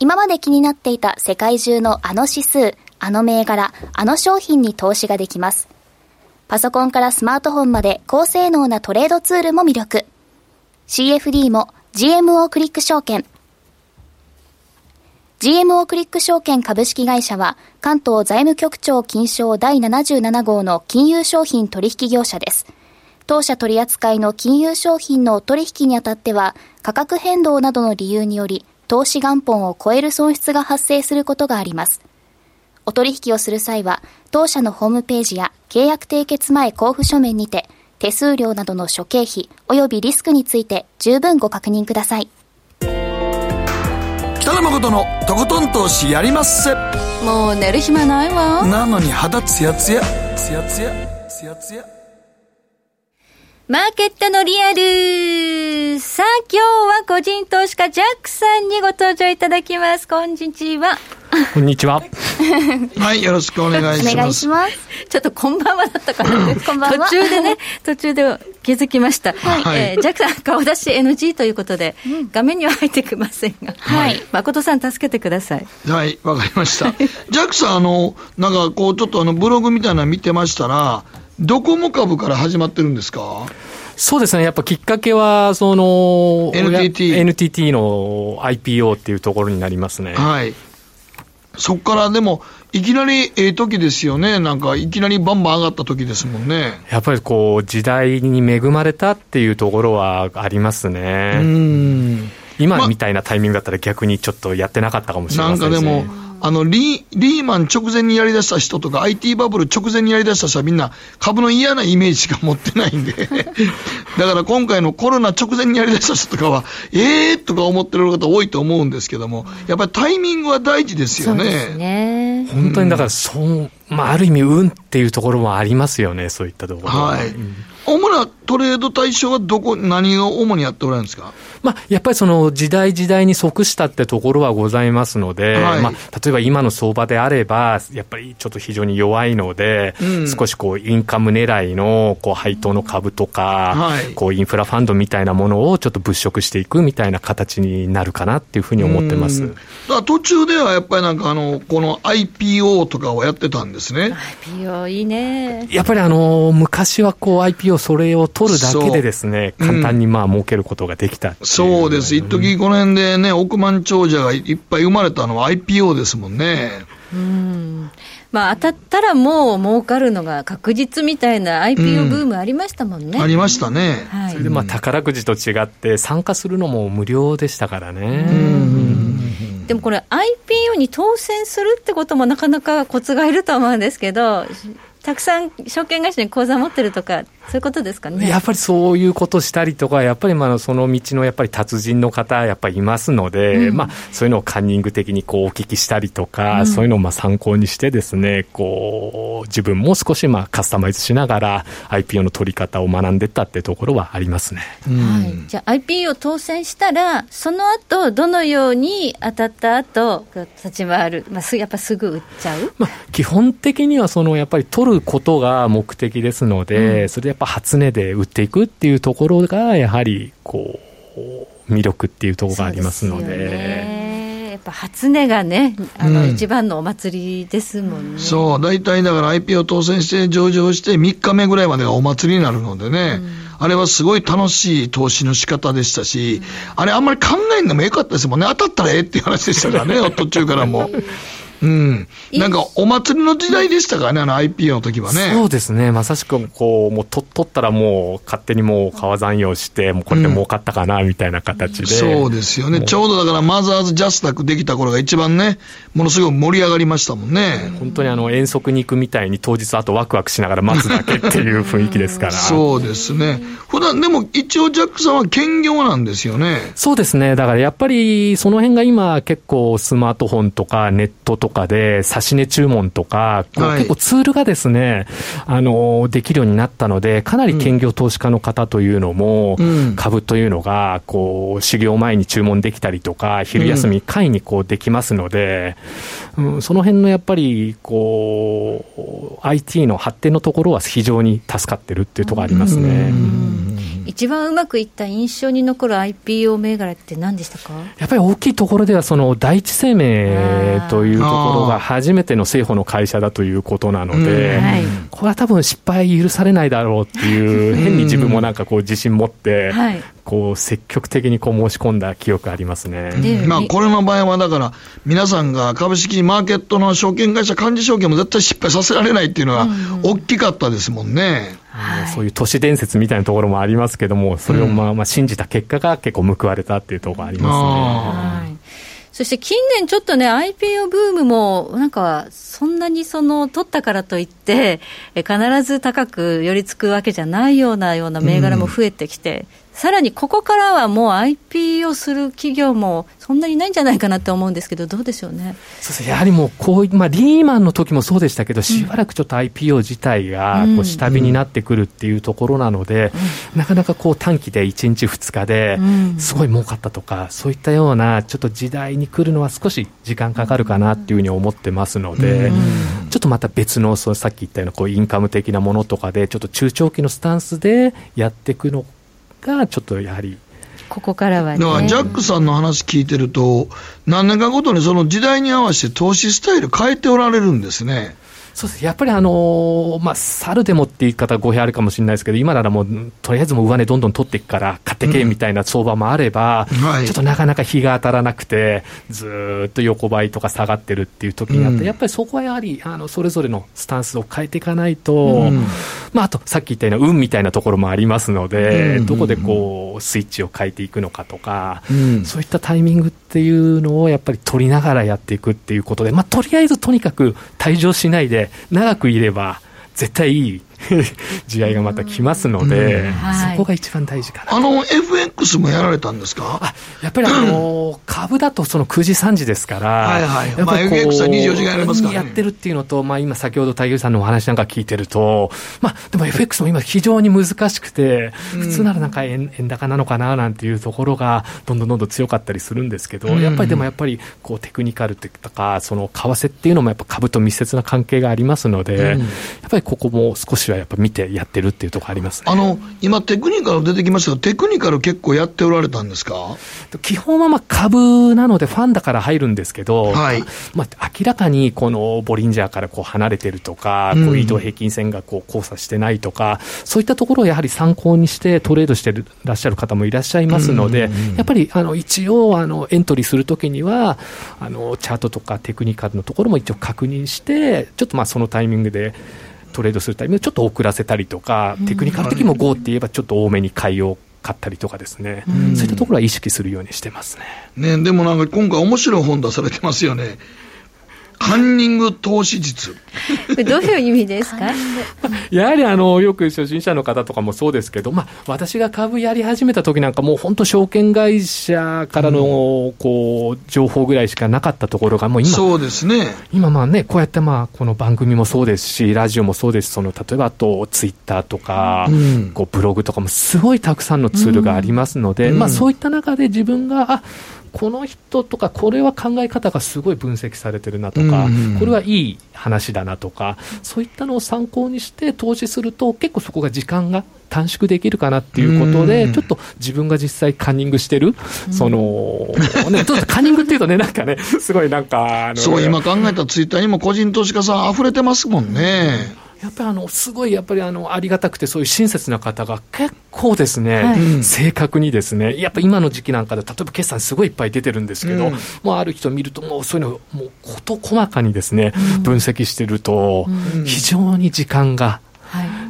今まで気になっていた世界中のあの指数、あの銘柄、あの商品に投資ができます。パソコンからスマートフォンまで高性能なトレードツールも魅力。CFD も GMO クリック証券。GMO クリック証券株式会社は関東財務局長金賞第77号の金融商品取引業者です。当社取扱いの金融商品の取引にあたっては価格変動などの理由により投資元本を超える損失が発生することがあります。お取引をする際は、当社のホームページや契約締結前交付書面にて、手数料などの諸経費及びリスクについて十分ご確認ください。北野誠のとことん投資やりまっせ。もう寝る暇ないわ。なのに肌ツヤツヤ、ツヤツヤ、ツヤツヤ。マーケットのリアルさあ、今日は個人投資家ジャックさんにご登場いただきます。こんにちは。こんにちは。はい、よろしくお願いします。お願いします。ちょっとこんばんはだったから、ね、こんばんは。途中でね、途中で気づきました。はい。えー、ジャックさん顔出し NG ということで、うん、画面には入ってきませんが、はい。誠さん助けてください。はい、わかりました。ジャックさん、あの、なんかこう、ちょっとあの、ブログみたいなの見てましたら、ドコモ株から始まってるんですか？そうですね、やっぱきっかけは、その NTT, NTT の IPO っていうところになりますね。はい、そこからでも、いきなりええ時ですよね、なんかいきなりバンバン上がった時ですもんね。やっぱりこう、時代に恵まれたっていうところはありますね。うん。今みたいなタイミングだったら逆にちょっとやってなかったかもしれません、ね、なんかでも、あのリリーマン直前にやりだした人とか、IT バブル直前にやりだした人はみんな株の嫌なイメージしか持ってないんで。だから今回のコロナ直前にやりだした人とかは、えーとか思ってる方多いと思うんですけども、やっぱりタイミングは大事ですよね。ね。本当にだから、そう、まあ、ある意味、運っていうところもありますよね、そういったところは。はい、うん。主なトレード対象はどこ、何を主にやっておられるんですか？まあ、やっぱりその時代時代に即したってところはございますので、はい、まあ、例えば今の相場であれば、やっぱりちょっと非常に弱いので、うん、少しこうインカム狙いのこう配当の株とか、はい、こうインフラファンドみたいなものをちょっと物色していくみたいな形になるかなっていうふうに思ってます。だから途中ではやっぱりなんかあの、この IPO とかをやってたんですね。IPO いいね。やっぱりあの、昔はこう IPO それを取るだけでですね、簡単にまあ儲けることができたそうです。一時この辺でね、億万長者がいっぱい生まれたのは IPO ですもんね。うんまあ、当たったらもう儲かるのが確実みたいな IPO ブームありましたもんね。うん、ありましたね。はい、それでまあ宝くじと違って参加するのも無料でしたからね。でもこれ IPO に当選するってこともなかなかコツがいると思うんですけど、たくさん証券会社に口座持ってるとか、そういうことですかね？やっぱりそういうことしたりとか、やっぱりまあその道のやっぱり達人の方、やっぱりいますので、うん、まあそういうのをカンニング的にこうお聞きしたりとか、うん、そういうのをまあ参考にしてですね、こう自分も少しまあカスタマイズしながら IPO の取り方を学んでったってところはありますね。はい。じゃあ IPO 当選したら、その後どのように当たった後立ち回る、まあやっぱすぐ売っちゃう？まあ基本的にはそのやっぱり取ることが目的ですので、うん、それでやっぱ初値で売っていくっていうところが、やはりこう、魅力っていうところがありますので。やっぱ初値がね、あの、一番のお祭りですもんね。そう、大体だから IPO 当選して上場して3日目ぐらいまでがお祭りになるのでね、うん、あれはすごい楽しい投資の仕方でしたし、うん、あれあんまり考えんでもよかったですもんね、当たったらええっていう話でしたからね、途中からも。うん。なんか、お祭りの時代でしたからね、あの IPO の時はね。そうですね。まさしく、こう、もう、と、取ったらもう、勝手にもう、川残用して、もう、これで儲かったかな、みたいな形で、うん、そうですよね。ちょうどだから、マザーズジャスタックできた頃が一番ね、ものすごく盛り上がりましたもんね。本当にあの、遠足に行くみたいに、当日あとワクワクしながら待つだけっていう雰囲気ですから。そうですね。普段、でも、一応ジャックさんは兼業なんですよね。そうですね。だから、やっぱり、その辺が今、結構、スマートフォンとか、ネットとかで、指値注文とか、はい、結構ツールがですね、あの、できるようになったので、かなり兼業投資家の方というのも、うん、株というのが、こう、修行前に注文できたりとか、昼休み会にこうできますので、うん、その辺のやっぱり、こう、IT の発展のところは非常に助かってるっていうところありますね。一番うまくいった印象に残る IPO 銘柄って何でしたか？やっぱり大きいところでは、その第一生命というところが初めての政府の会社だということなので、はい、これは多分失敗許されないだろうっていう、変に自分もなんかこう自信持って、こう積極的にこう申し込んだ記憶ありますね、まあ、これの場合はだから、皆さんが株式マーケットの証券会社、幹事証券も絶対失敗させられないっていうのは、大きかったですもんね。はい、そういう都市伝説みたいなところもありますけども、それをまあまあ信じた結果が結構報われたっていうところがありますね。そして近年ちょっとね、IPO ブームも、なんか、そんなにその、取ったからといって、必ず高く寄りつくわけじゃないようなような銘柄も増えてきて、さらにここからはもう IP をする企業もそんなにないんじゃないかなって思うんですけど、どうでしょうね。そうですやはりもうこう、まあ、リーマンの時もそうでしたけど、しばらくちょっと IPO 自体がこう下火になってくるっていうところなので、うん、なかなかこう短期で1日、2日ですごい儲かったとか、そういったようなちょっと時代に来るのは少し時間かかるかなっていうふうに思ってますので、ちょっとまた別のそのさっき言ったようなこうインカム的なものとかで、ちょっと中長期のスタンスでやっていくのが、ちょっとやはり。ここからは、ね、だからジャックさんの話聞いてると、何年かごとにその時代に合わせて投資スタイル変えておられるんですね。そうです。やっぱりあのー、まあ、猿でもって言い方語弊あるかもしれないですけど、今ならもう、とりあえずもう上値どんどん取っていくから、買ってけみたいな相場もあれば、うんはい、ちょっとなかなか日が当たらなくて、ずっと横ばいとか下がってるっていう時にあって、うん、やっぱりそこはやはり、あのそれぞれのスタンスを変えていかないと、うん、まあ、あとさっき言ったような運みたいなところもありますので、どこでこう、スイッチを変えていくのかとか、そういったタイミングってていうのをやっぱり取りながらやっていくっていうことで、まあ、とりあえずとにかく退場しないで、長くいれば、絶対いい 時代がまた来ますので、そこが一番大事かな。あの、FX もやられたんですか？あやっぱりあの、株だとその9時、3時ですから、はいはい。FX は24時間やりますから、ね、やってるっていうのと、まあ今先ほど太陽さんのお話なんか聞いてると、まあでも FX も今非常に難しくて、普通ならなんか円円高なのかななんていうところが、どんどんどんどん強かったりするんですけど、やっぱりでもやっぱりこうテクニカルとか、その為替っていうのもやっぱ株と密接な関係がありますので、やっぱりここも少しはやっぱ見てやってるっていうところあります、ね、あの今、テクニカル出てきましたが、テクニカル結構やっておられたんですか？基本はまあ株なので、ファンだから入るんですけど、はい。まあ、明らかにこのボリンジャーからこう離れてるとか、こう移動平均線がこう交差してないとか、そういったところをやはり参考にしてトレードしてらっしゃる方もいらっしゃいますので、やっぱりあの一応あの、エントリーするときにはあの、チャートとかテクニカルのところも一応確認して、ちょっとまあそのタイミングで。トレードするタイミングちょっと遅らせたりとか、テクニカル的にも GO って言えばちょっと多めに買いを買ったりとかですね、そういったところは意識するようにしてますね。ねでもなんか今回面白い本出されてますよね。カンニング投資術。どういう意味ですか？やはりあの、よく初心者の方とかもそうですけど、まあ、私が株やり始めた時なんかもう本当証券会社からの、こう、情報ぐらいしかなかったところがもう今、そうですね。今まあね、こうやってまあ、この番組もそうですし、ラジオもそうですその、例えばあと、ツイッターとか、うん、こう、ブログとかもすごいたくさんのツールがありますので、うん、まあ、そういった中で自分が、あ、この人とか、これは考え方がすごい分析されてるなとか、これはいい話だなとか、そういったのを参考にして投資すると、結構そこが時間が短縮できるかなっていうことで、ちょっと自分が実際カンニングしてる、その、ね、ちょっとカンニングっていうとね、なんかね、すごいなんか、そう、今考えたツイッターにも個人投資家さん溢れてますもんね。やっぱりあのすごいやっぱりあのありがたくてそういう親切な方が結構ですね、はい、正確にですね。やっぱ今の時期なんかで例えば決算すごいいっぱい出てるんですけど、うん、もうある人見るともうそういうのもう事細かにですね、分析してると非常に時間がはい、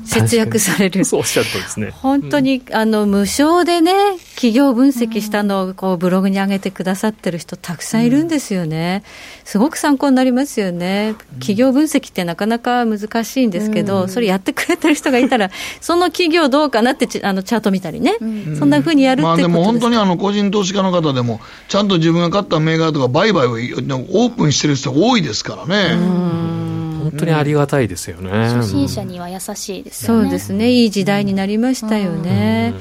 節約される。そうおっしゃるとですね。本当に、うん、あの、無償でね、企業分析したのをこうブログに上げてくださってる人たくさんいるんですよね。うん、すごく参考になりますよね。企業分析ってなかなか難しいんですけど、うん、それやってくれてる人がいたら、その企業どうかなってあのチャート見たりね、そんなふうにやるってことです、まあ、でも本当にあの個人投資家の方でも、ちゃんと自分が買った銘柄とか売買をオープンしてる人多いですからね。本当にありがたいですよね、初心者には優しいですよね、そうですね。いい時代になりましたよね、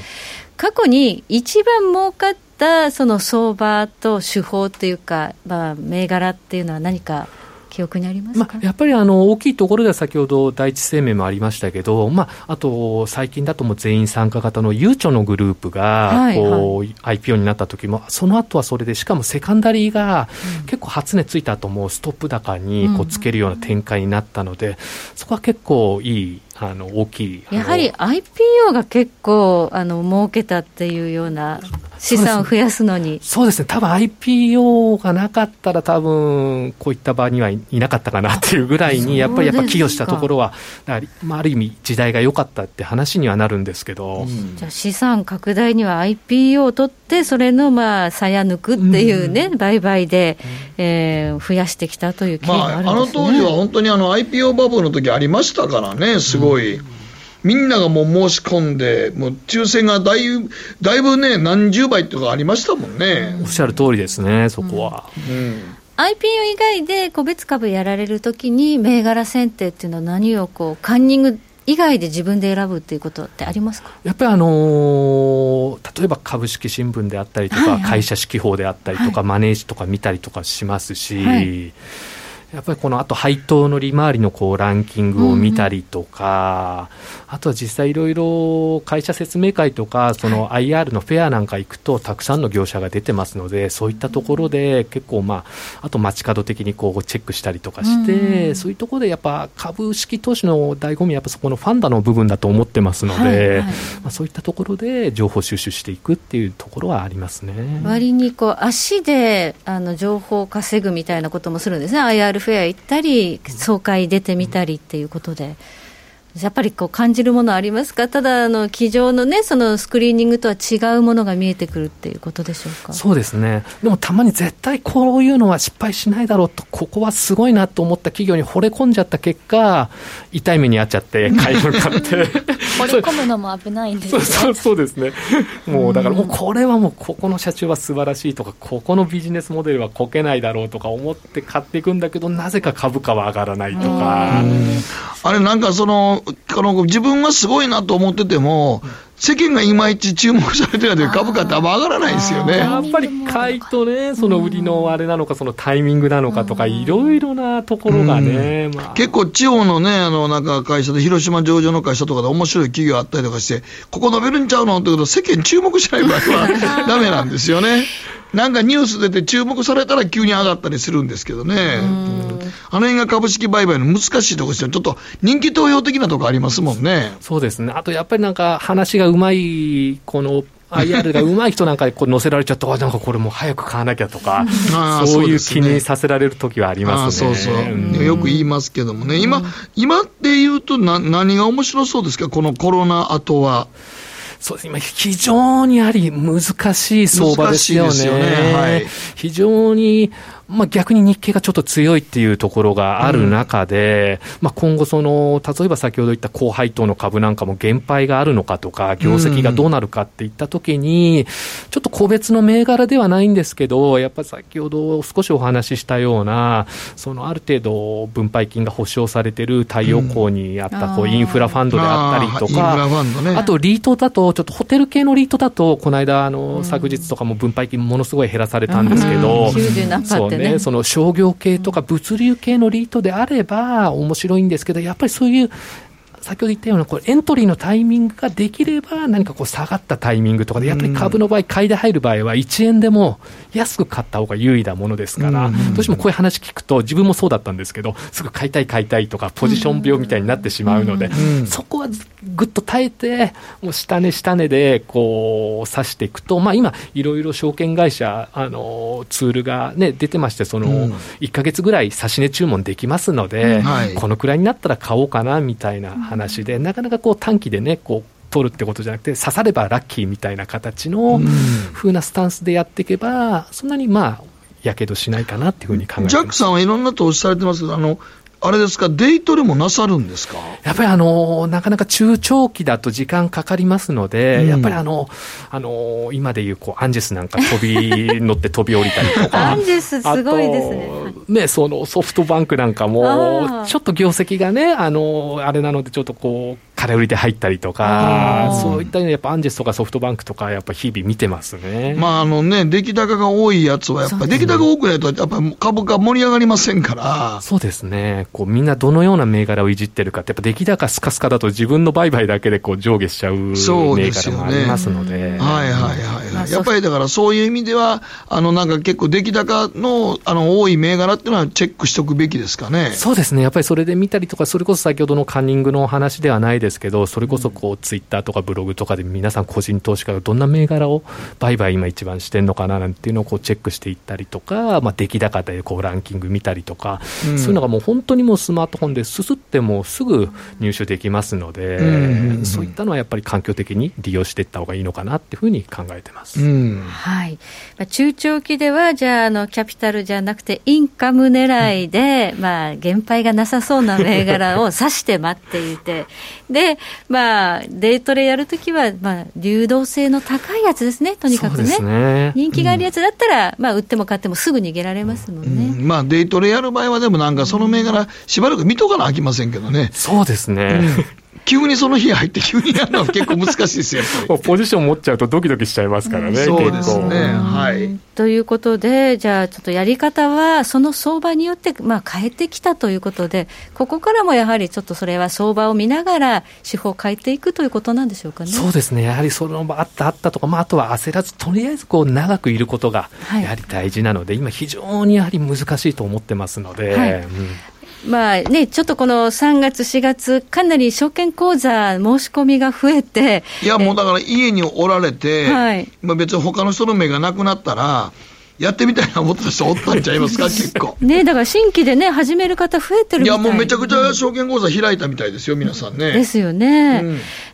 過去に一番儲かったその相場と手法っていうか、まあ、銘柄っていうのは何か記憶にありますまあ、やっぱりあの大きいところでは先ほど第一生命もありましたけど、まあ、あと最近だともう全員参加型のゆうちょのグループがこう、はい、IPO になった時もその後はそれでしかもセカンダリーが結構初値ついた後もストップ高にこうつけるような展開になったので、うん、そこは結構いいあの大きいやはり IPO が結構あの儲けたっていうような資産を増やすのに。そうですね。多分 IPO がなかったら多分こういった場にはいなかったかなっていうぐらいにやっぱりやっぱ寄与したところはまあ、ある意味時代が良かったって話にはなるんですけど、うん、じゃあ資産拡大には IPO を取ってそれのまあさや抜くっていうね、うん、売買で、えー、増やしてきたという経緯があるんです、ね、まあ、あの当時は本当にあの IPO バブルの時ありましたからねすごい。うんみんながもう申し込んで、もう抽選がだいだいぶね、何十倍とかありましたもんね。おっしゃる通りですね、そこは。うん、うん IPO 以外で個別株やられるときに、銘柄選定っていうのは、何をこうカンニング以外で自分で選ぶっていうことってありますか？やっぱりあのー、例えば株式新聞であったりとか、はいはい、会社指揮法であったりとか、はい、マネージとか見たりとかしますし。はいやっぱりこのあと配当の利回りのこうランキングを見たりとか、うん、あとは実際いろいろ会社説明会とかその IR のフェアなんか行くとたくさんの業者が出てますのでそういったところで結構まああと街角的にこうチェックしたりとかして、うん、そういうところでやっぱ株式投資の醍醐味はやっぱそこのファンダの部分だと思ってますので、はいはい、まあ、そういったところで情報収集していくっていうところはありますね。割にこう足であの情報を稼ぐみたいなこともするんですね。IR フェア行ったり、総会出てみたりっていうことで。やっぱりこう感じるものありますか、ただあの、机上のね、そのスクリーニングとは違うものが見えてくるっていうことでしょうか？そうですね、でもたまに絶対こういうのは失敗しないだろうと、ここはすごいなと思った企業に惚れ込んじゃった結果、痛い目に遭っちゃって、買い物買って。惚れ込むのも危ないんです、ね、そうそうですね、もうだからもうこれはもう、ここの社長は素晴らしいとか、ここのビジネスモデルはこけないだろうとか思って買っていくんだけど、なぜか株価は上がらないとか。あれなんかそのあの自分はすごいなと思ってても、世間がいまいち注目されてないと株価ってあんま上がらないですよね。やっぱり買いとね、その売りのあれなのか、そのタイミングなのかとか、いろいろなところがね、まあ、結構地方のね、あの、なんか会社で、広島上場の会社とかで面白い企業あったりとかして、ここ伸びるんちゃうのってこと世間注目しない場合はダメなんですよね。なんかニュース出て注目されたら急に上がったりするんですけどね。あの辺が株式売買の難しいところですよ。ちょっと人気投票的なとこありますもんね。そうですね。あとやっぱりなんか話がうまい、この IR がうまい人なんかでこう載せられちゃって、なんかこれもう早く買わなきゃとか、そういう気にさせられる時はありますね。そうそう、うん、よく言いますけどもね、今、今って言うとな、何が面白そうですか、このコロナ後は。そうです今、非常にやはり難しい相場ですよね。よねはい、非常にまあ、逆に日経がちょっと強いっていうところがある中で、うん、まあ、今後その、例えば先ほど言った高配当の株なんかも減配があるのかとか、業績がどうなるかっていったときに、ちょっと個別の銘柄ではないんですけど、やっぱり先ほど少しお話ししたような、そのある程度、分配金が保証されてる太陽光にあったこうインフラファンドであったりとか、あとリートだと、ちょっとホテル系のリートだと、この間、あの昨日とかも分配金ものすごい減らされたんですけど、ね。ね、その商業系とか物流系のリートであれば面白いんですけど、やっぱりそういう先ほど言ったようなこれエントリーのタイミングができれば、何かこう下がったタイミングとかで、やっぱり株の場合、買いで入る場合は、1円でも安く買った方が優位なものですから、どうしてもこういう話聞くと、自分もそうだったんですけど、すぐ買いたい、買いたいとか、ポジション病みたいになってしまうので、そこはぐっと耐えて、もう下値、下値でこう指していくと、まあ、今、いろいろ証券会社、あのツールが、ね、出てまして、その1か月ぐらい指値注文できますので、このくらいになったら買おうかなみたいな話で、なかなかこう短期でね、こう取るってことじゃなくて、刺さればラッキーみたいな形の風なスタンスでやっていけば、そんなにまあ、やけどしないかなっていうふうに考えてますジャックさんはいろんな投資されてますけど、あのあれですか、デイトレもなさるんですか？やっぱりあの、なかなか中長期だと時間かかりますので、うん、やっぱりあの、あの、今でいうこう、アンジェスなんか飛び乗って飛び降りたりとか。アンジェスすごいですね。ね、そのソフトバンクなんかも、ちょっと業績がね、あの、あれなのでちょっとこう、空売りで入ったりとか、そういったやっぱアンジェスとかソフトバンクとか、やっぱ日々見てますね。まああのね、出来高が多いやつは、やっぱ出来高多くないと、やっぱ株価盛り上がりませんから。そうですね。こうみんなどのような銘柄をいじってるかって、やっぱ出来高スカスカだと自分の売買だけでこう上下しちゃう銘柄もありますので。でね、はいはいはいはい。やっぱりだからそういう意味では、あのなんか結構出来高のあの多い銘柄っていうのはチェックしておくべきですかね。そうですね。やっぱりそれで見たりとか、それこそ先ほどのカンニングの話ではないですけど、それこそこうツイッターとかブログとかで皆さん個人投資家がどんな銘柄を売買今一番してるのかななんていうのをこうチェックしていったりとか、まあ出来高でこうランキング見たりとか、うん、そういうのがもう本当にもうスマートフォンですすってもすぐ入手できますので、うん、そういったのはやっぱり環境的に利用していった方がいいのかなっていうふうに考えてます。うん、はい。まあ、中長期では、じゃあ、あの、キャピタルじゃなくて、インカム狙いで、まあ、減配がなさそうな銘柄を指して待っていて、で、まあ、デイトレやるときは、まあ、流動性の高いやつですね、とにかくね。ね人気があるやつだったら、うん、まあ、売っても買ってもすぐ逃げられますもんね。うん、まあ、デイトレやる場合は、でもなんか、その銘柄、しばらく見とかなあきませんけどね。そうですね。急にその日入って急にやるのは結構難しいですよ、ポジション持っちゃうとドキドキしちゃいますからね、そうですね。はい。ということで、じゃあちょっとやり方は、その相場によって、まあ、変えてきたということで、ここからもやはりちょっとそれは相場を見ながら、手法を変えていくということなんでしょうかね。そうですね。やはりそのあったあったとか、まあ、あとは焦らず、とりあえずこう長くいることが、やはり大事なので、はい、今非常にやはり難しいと思ってますので、はい、うんまあね、ちょっとこの3月、4月、かなり証券口座申し込みが増えて。いや、もうだから家におられて、はい、まあ別に他の人の目がなくなったら、やってみたいな思った人おったんちゃいますか、結構。ねだから新規でね、始める方増えてるいや、もうめちゃくちゃ証券口座開いたみたいですよ、皆さんね。ですよね。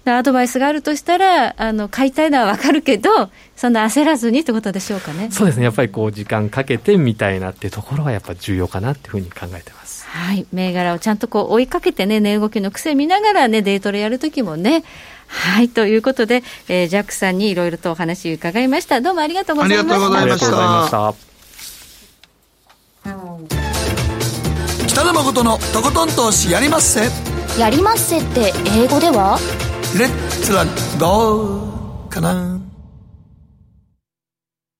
うん、アドバイスがあるとしたら、あの、買いたいのはわかるけど、そんな焦らずにってことでしょうかね。そうですね。やっぱりこう、時間かけてみたいなっていうところはやっぱ重要かなっていうふうに考えてます。はい、銘柄をちゃんとこう追いかけてね、値動きの癖見ながらね、デイトレやるときもね、はい、ということで、えー、ジャックさんにいろいろとお話伺いました。どうもありがとうございました。ありがとうございました。北野誠のとことん投資やりまっせ。やりまっせって英語では？レッツラゴーかな。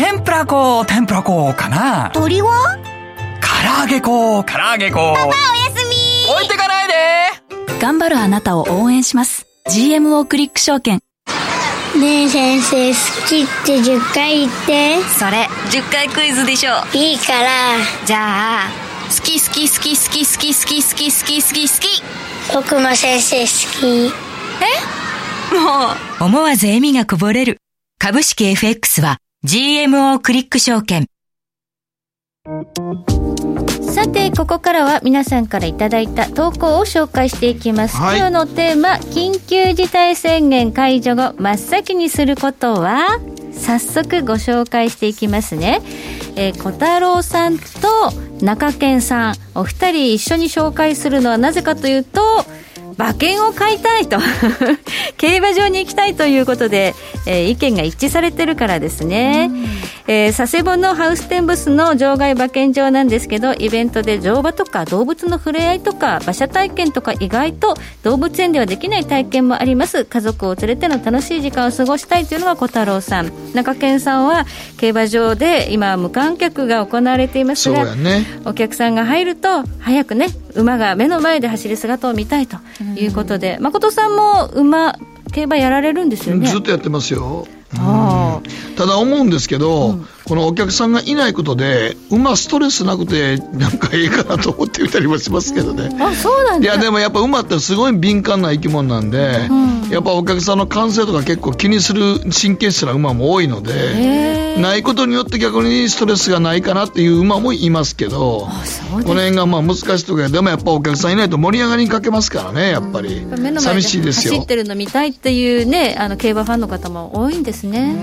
天ぷら粉、天ぷら粉かな？鳥は？唐揚げ粉、唐揚げ粉。パパおやすみ置いてかないで頑張るあなたを応援します。GMO クリック証券。ねえ先生、好きって10回言って。それ、10回クイズでしょ。いいから。じゃあ、好き好き好き好き好き好き好き好き好き好き。僕も先生好き。え？もう。思わず笑みがこぼれる。株式 FX は GMO クリック証券。さて、ここからは皆さんからいただいた投稿を紹介していきます。はい、今日のテーマ、緊急事態宣言解除後、真っ先にすることは？早速ご紹介していきますね。えー、小太郎さんと中堅さん、お二人一緒に紹介するのはなぜかというと、馬券を買いたいと。競馬場に行きたいということで、えー、意見が一致されてるからですね、えー、佐世保のハウステンボスの場外馬券場なんですけどイベントで乗馬とか動物の触れ合いとか馬車体験とか意外と動物園ではできない体験もあります。家族を連れての楽しい時間を過ごしたいというのが小太郎さん。中堅さんは競馬場で今無観客が行われていますが、ね、お客さんが入ると早くね馬が目の前で走る姿を見たいということで、誠さんも馬競馬やられるんですよね？ずっとやってますよ。ただ思うんですけど、うん、このお客さんがいないことで馬ストレスなくてなんかいいかなと思ってみたりもしますけどね。あそうなんいやでもやっぱ馬ってすごい敏感な生き物なんで、うん、やっぱお客さんの感性とか結構気にする神経質な馬も多いのでないことによって逆にストレスがないかなっていう馬もいますけどこの辺がまあ難しいとかでもやっぱお客さんいないと盛り上がりにかけますからねやっぱり。寂しいですよ。走ってるの見たいっていうねあの競馬ファンの方も多いんですね。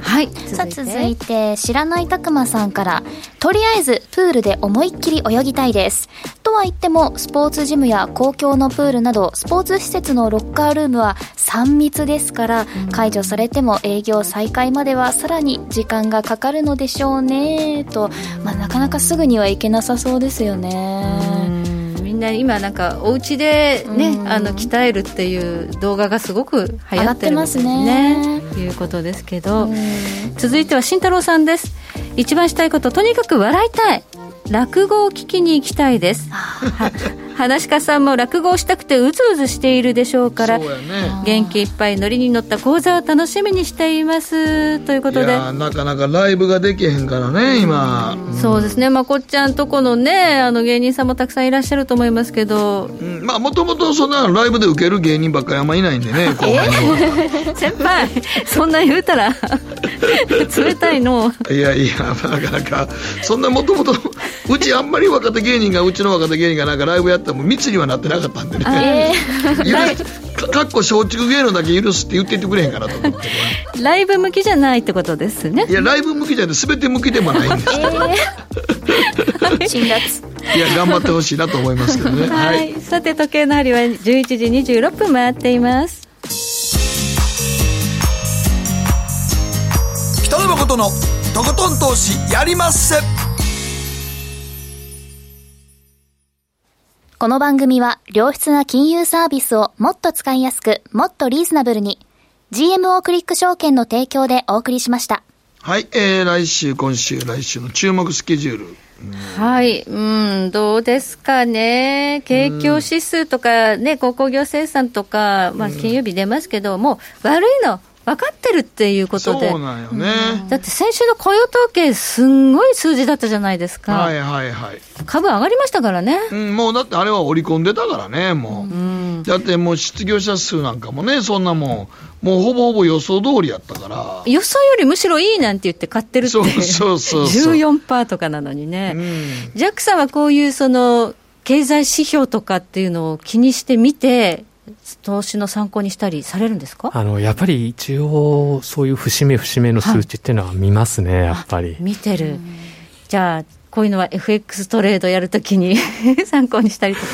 はい。さあ続いて知らないたくまさんからとりあえずプールで思いっきり泳ぎたいです。とは言ってもスポーツジムや公共のプールなどスポーツ施設のロッカールームは3密ですから解除されても営業再開まではさらに時間がかかるのでしょうねと、まあ、なかなかすぐには行けなさそうですよね。な今なんかお家でね、うん、あの鍛えるっていう動画がすごく流行ってますね。ということですけど、続いては慎太郎さんです。一番したいこととにかく笑いたい。落語を聞きに行きたいです 話家さんも落語をしたくてうずうずしているでしょうから、ね、元気いっぱいノリに乗った講座を楽しみにしています。ということで。なかなかライブができへんからね今、うん、そうですね。まこっちゃんとこのねあの芸人さんもたくさんいらっしゃると思いますけど、うん、まあもともとそんなライブで受ける芸人ばっかりあんまいないんでね先輩そんな言うたら冷たいの。いやいやなかなか。そんなもともとうちあんまり若手芸人がうちの若手芸人がなんかライブやっても密にはなってなかったんでね、かっこ松竹芸能だけ許すって言っててくれへんかなと思ってライブ向きじゃないってことですね。いやライブ向きじゃなくて全て向きでもないんです。けど、えー、辛 辣いや頑張ってほしいなと思いますけどね、はい、さて時計の針は11時26分回っています。北野誠のとことん投資やりまっせこの番組は良質な金融サービスをもっと使いやすく、もっとリーズナブルに GMO クリック証券の提供でお送りしました。はい、えー、来週、今週、来週の注目スケジュール。はい、うん、どうですかね、景況指数とかね、鉱工業生産とか、まあ、金曜日出ますけど、もう悪いの、分かってるっていうことで、そうなんよね、うん、だって先週の雇用統計、すんごい数字だったじゃないですか、はいはいはい、株上がりましたからね、うん、もうだってあれは織り込んでたからね、もう、うん、だってもう失業者数なんかもね、そんなもん、もうほぼほぼ予想通りやったから、予想よりむしろいいなんて言って買ってるって、そうそうそう14%とかなのにね、うん、ジャックさんはこういうその経済指標とかっていうのを気にしてみて、投資の参考にしたりされるんですか？あのやっぱり一応、そういう節目節目の数値っていうのは見ますね、やっぱり。見てる、じゃあ、こういうのは FX トレードやるときに 参考にしたりとか。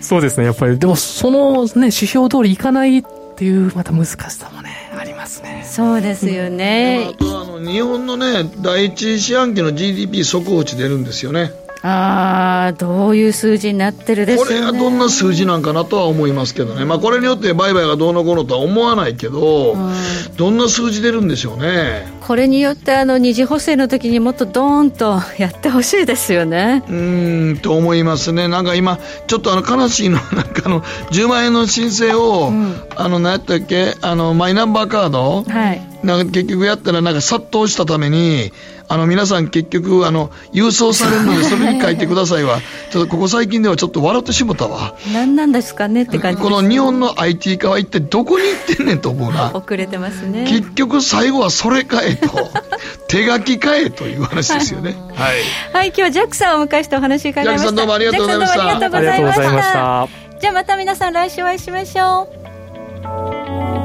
そうですね、やっぱり、でもその、ね、指標通りいかないっていう、また難しさもね、ありますね。そうですよね。あとあの日本のね、第一四半期の GDP 速報値出るんですよね。ああどういう数字になってるでしょう、ね、これがどんな数字なんかなとは思いますけどね、まあ、これによって売買がどうのこうのとは思わないけど、うん、どんな数字出るんでしょうね。これによってあの二次補正の時にもっとドーンとやってほしいですよね。うんと思いますね。なんか今ちょっとあの悲しいのなんかあの 10万円の申請を、うん、あの何やったっけあのマイナンバーカード、はい、なんか結局やったらなんか殺到したためにあの皆さん結局あの郵送されるのでそれに書いてくださいはちょっとここ最近ではちょっと笑ってしもたわ。何なんですかねって感じ、この日本の IT 化は一体どこに行ってんねんと思うな。遅れてますね。結局最後はそれかえと 手書きかえという話ですよね。はい、はい、今日はジャックさんをお迎えしてお話伺いました。ジャックさんどうもありがとうございました。ありがとうございました。じゃあまた皆さん来週お会いしましょ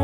う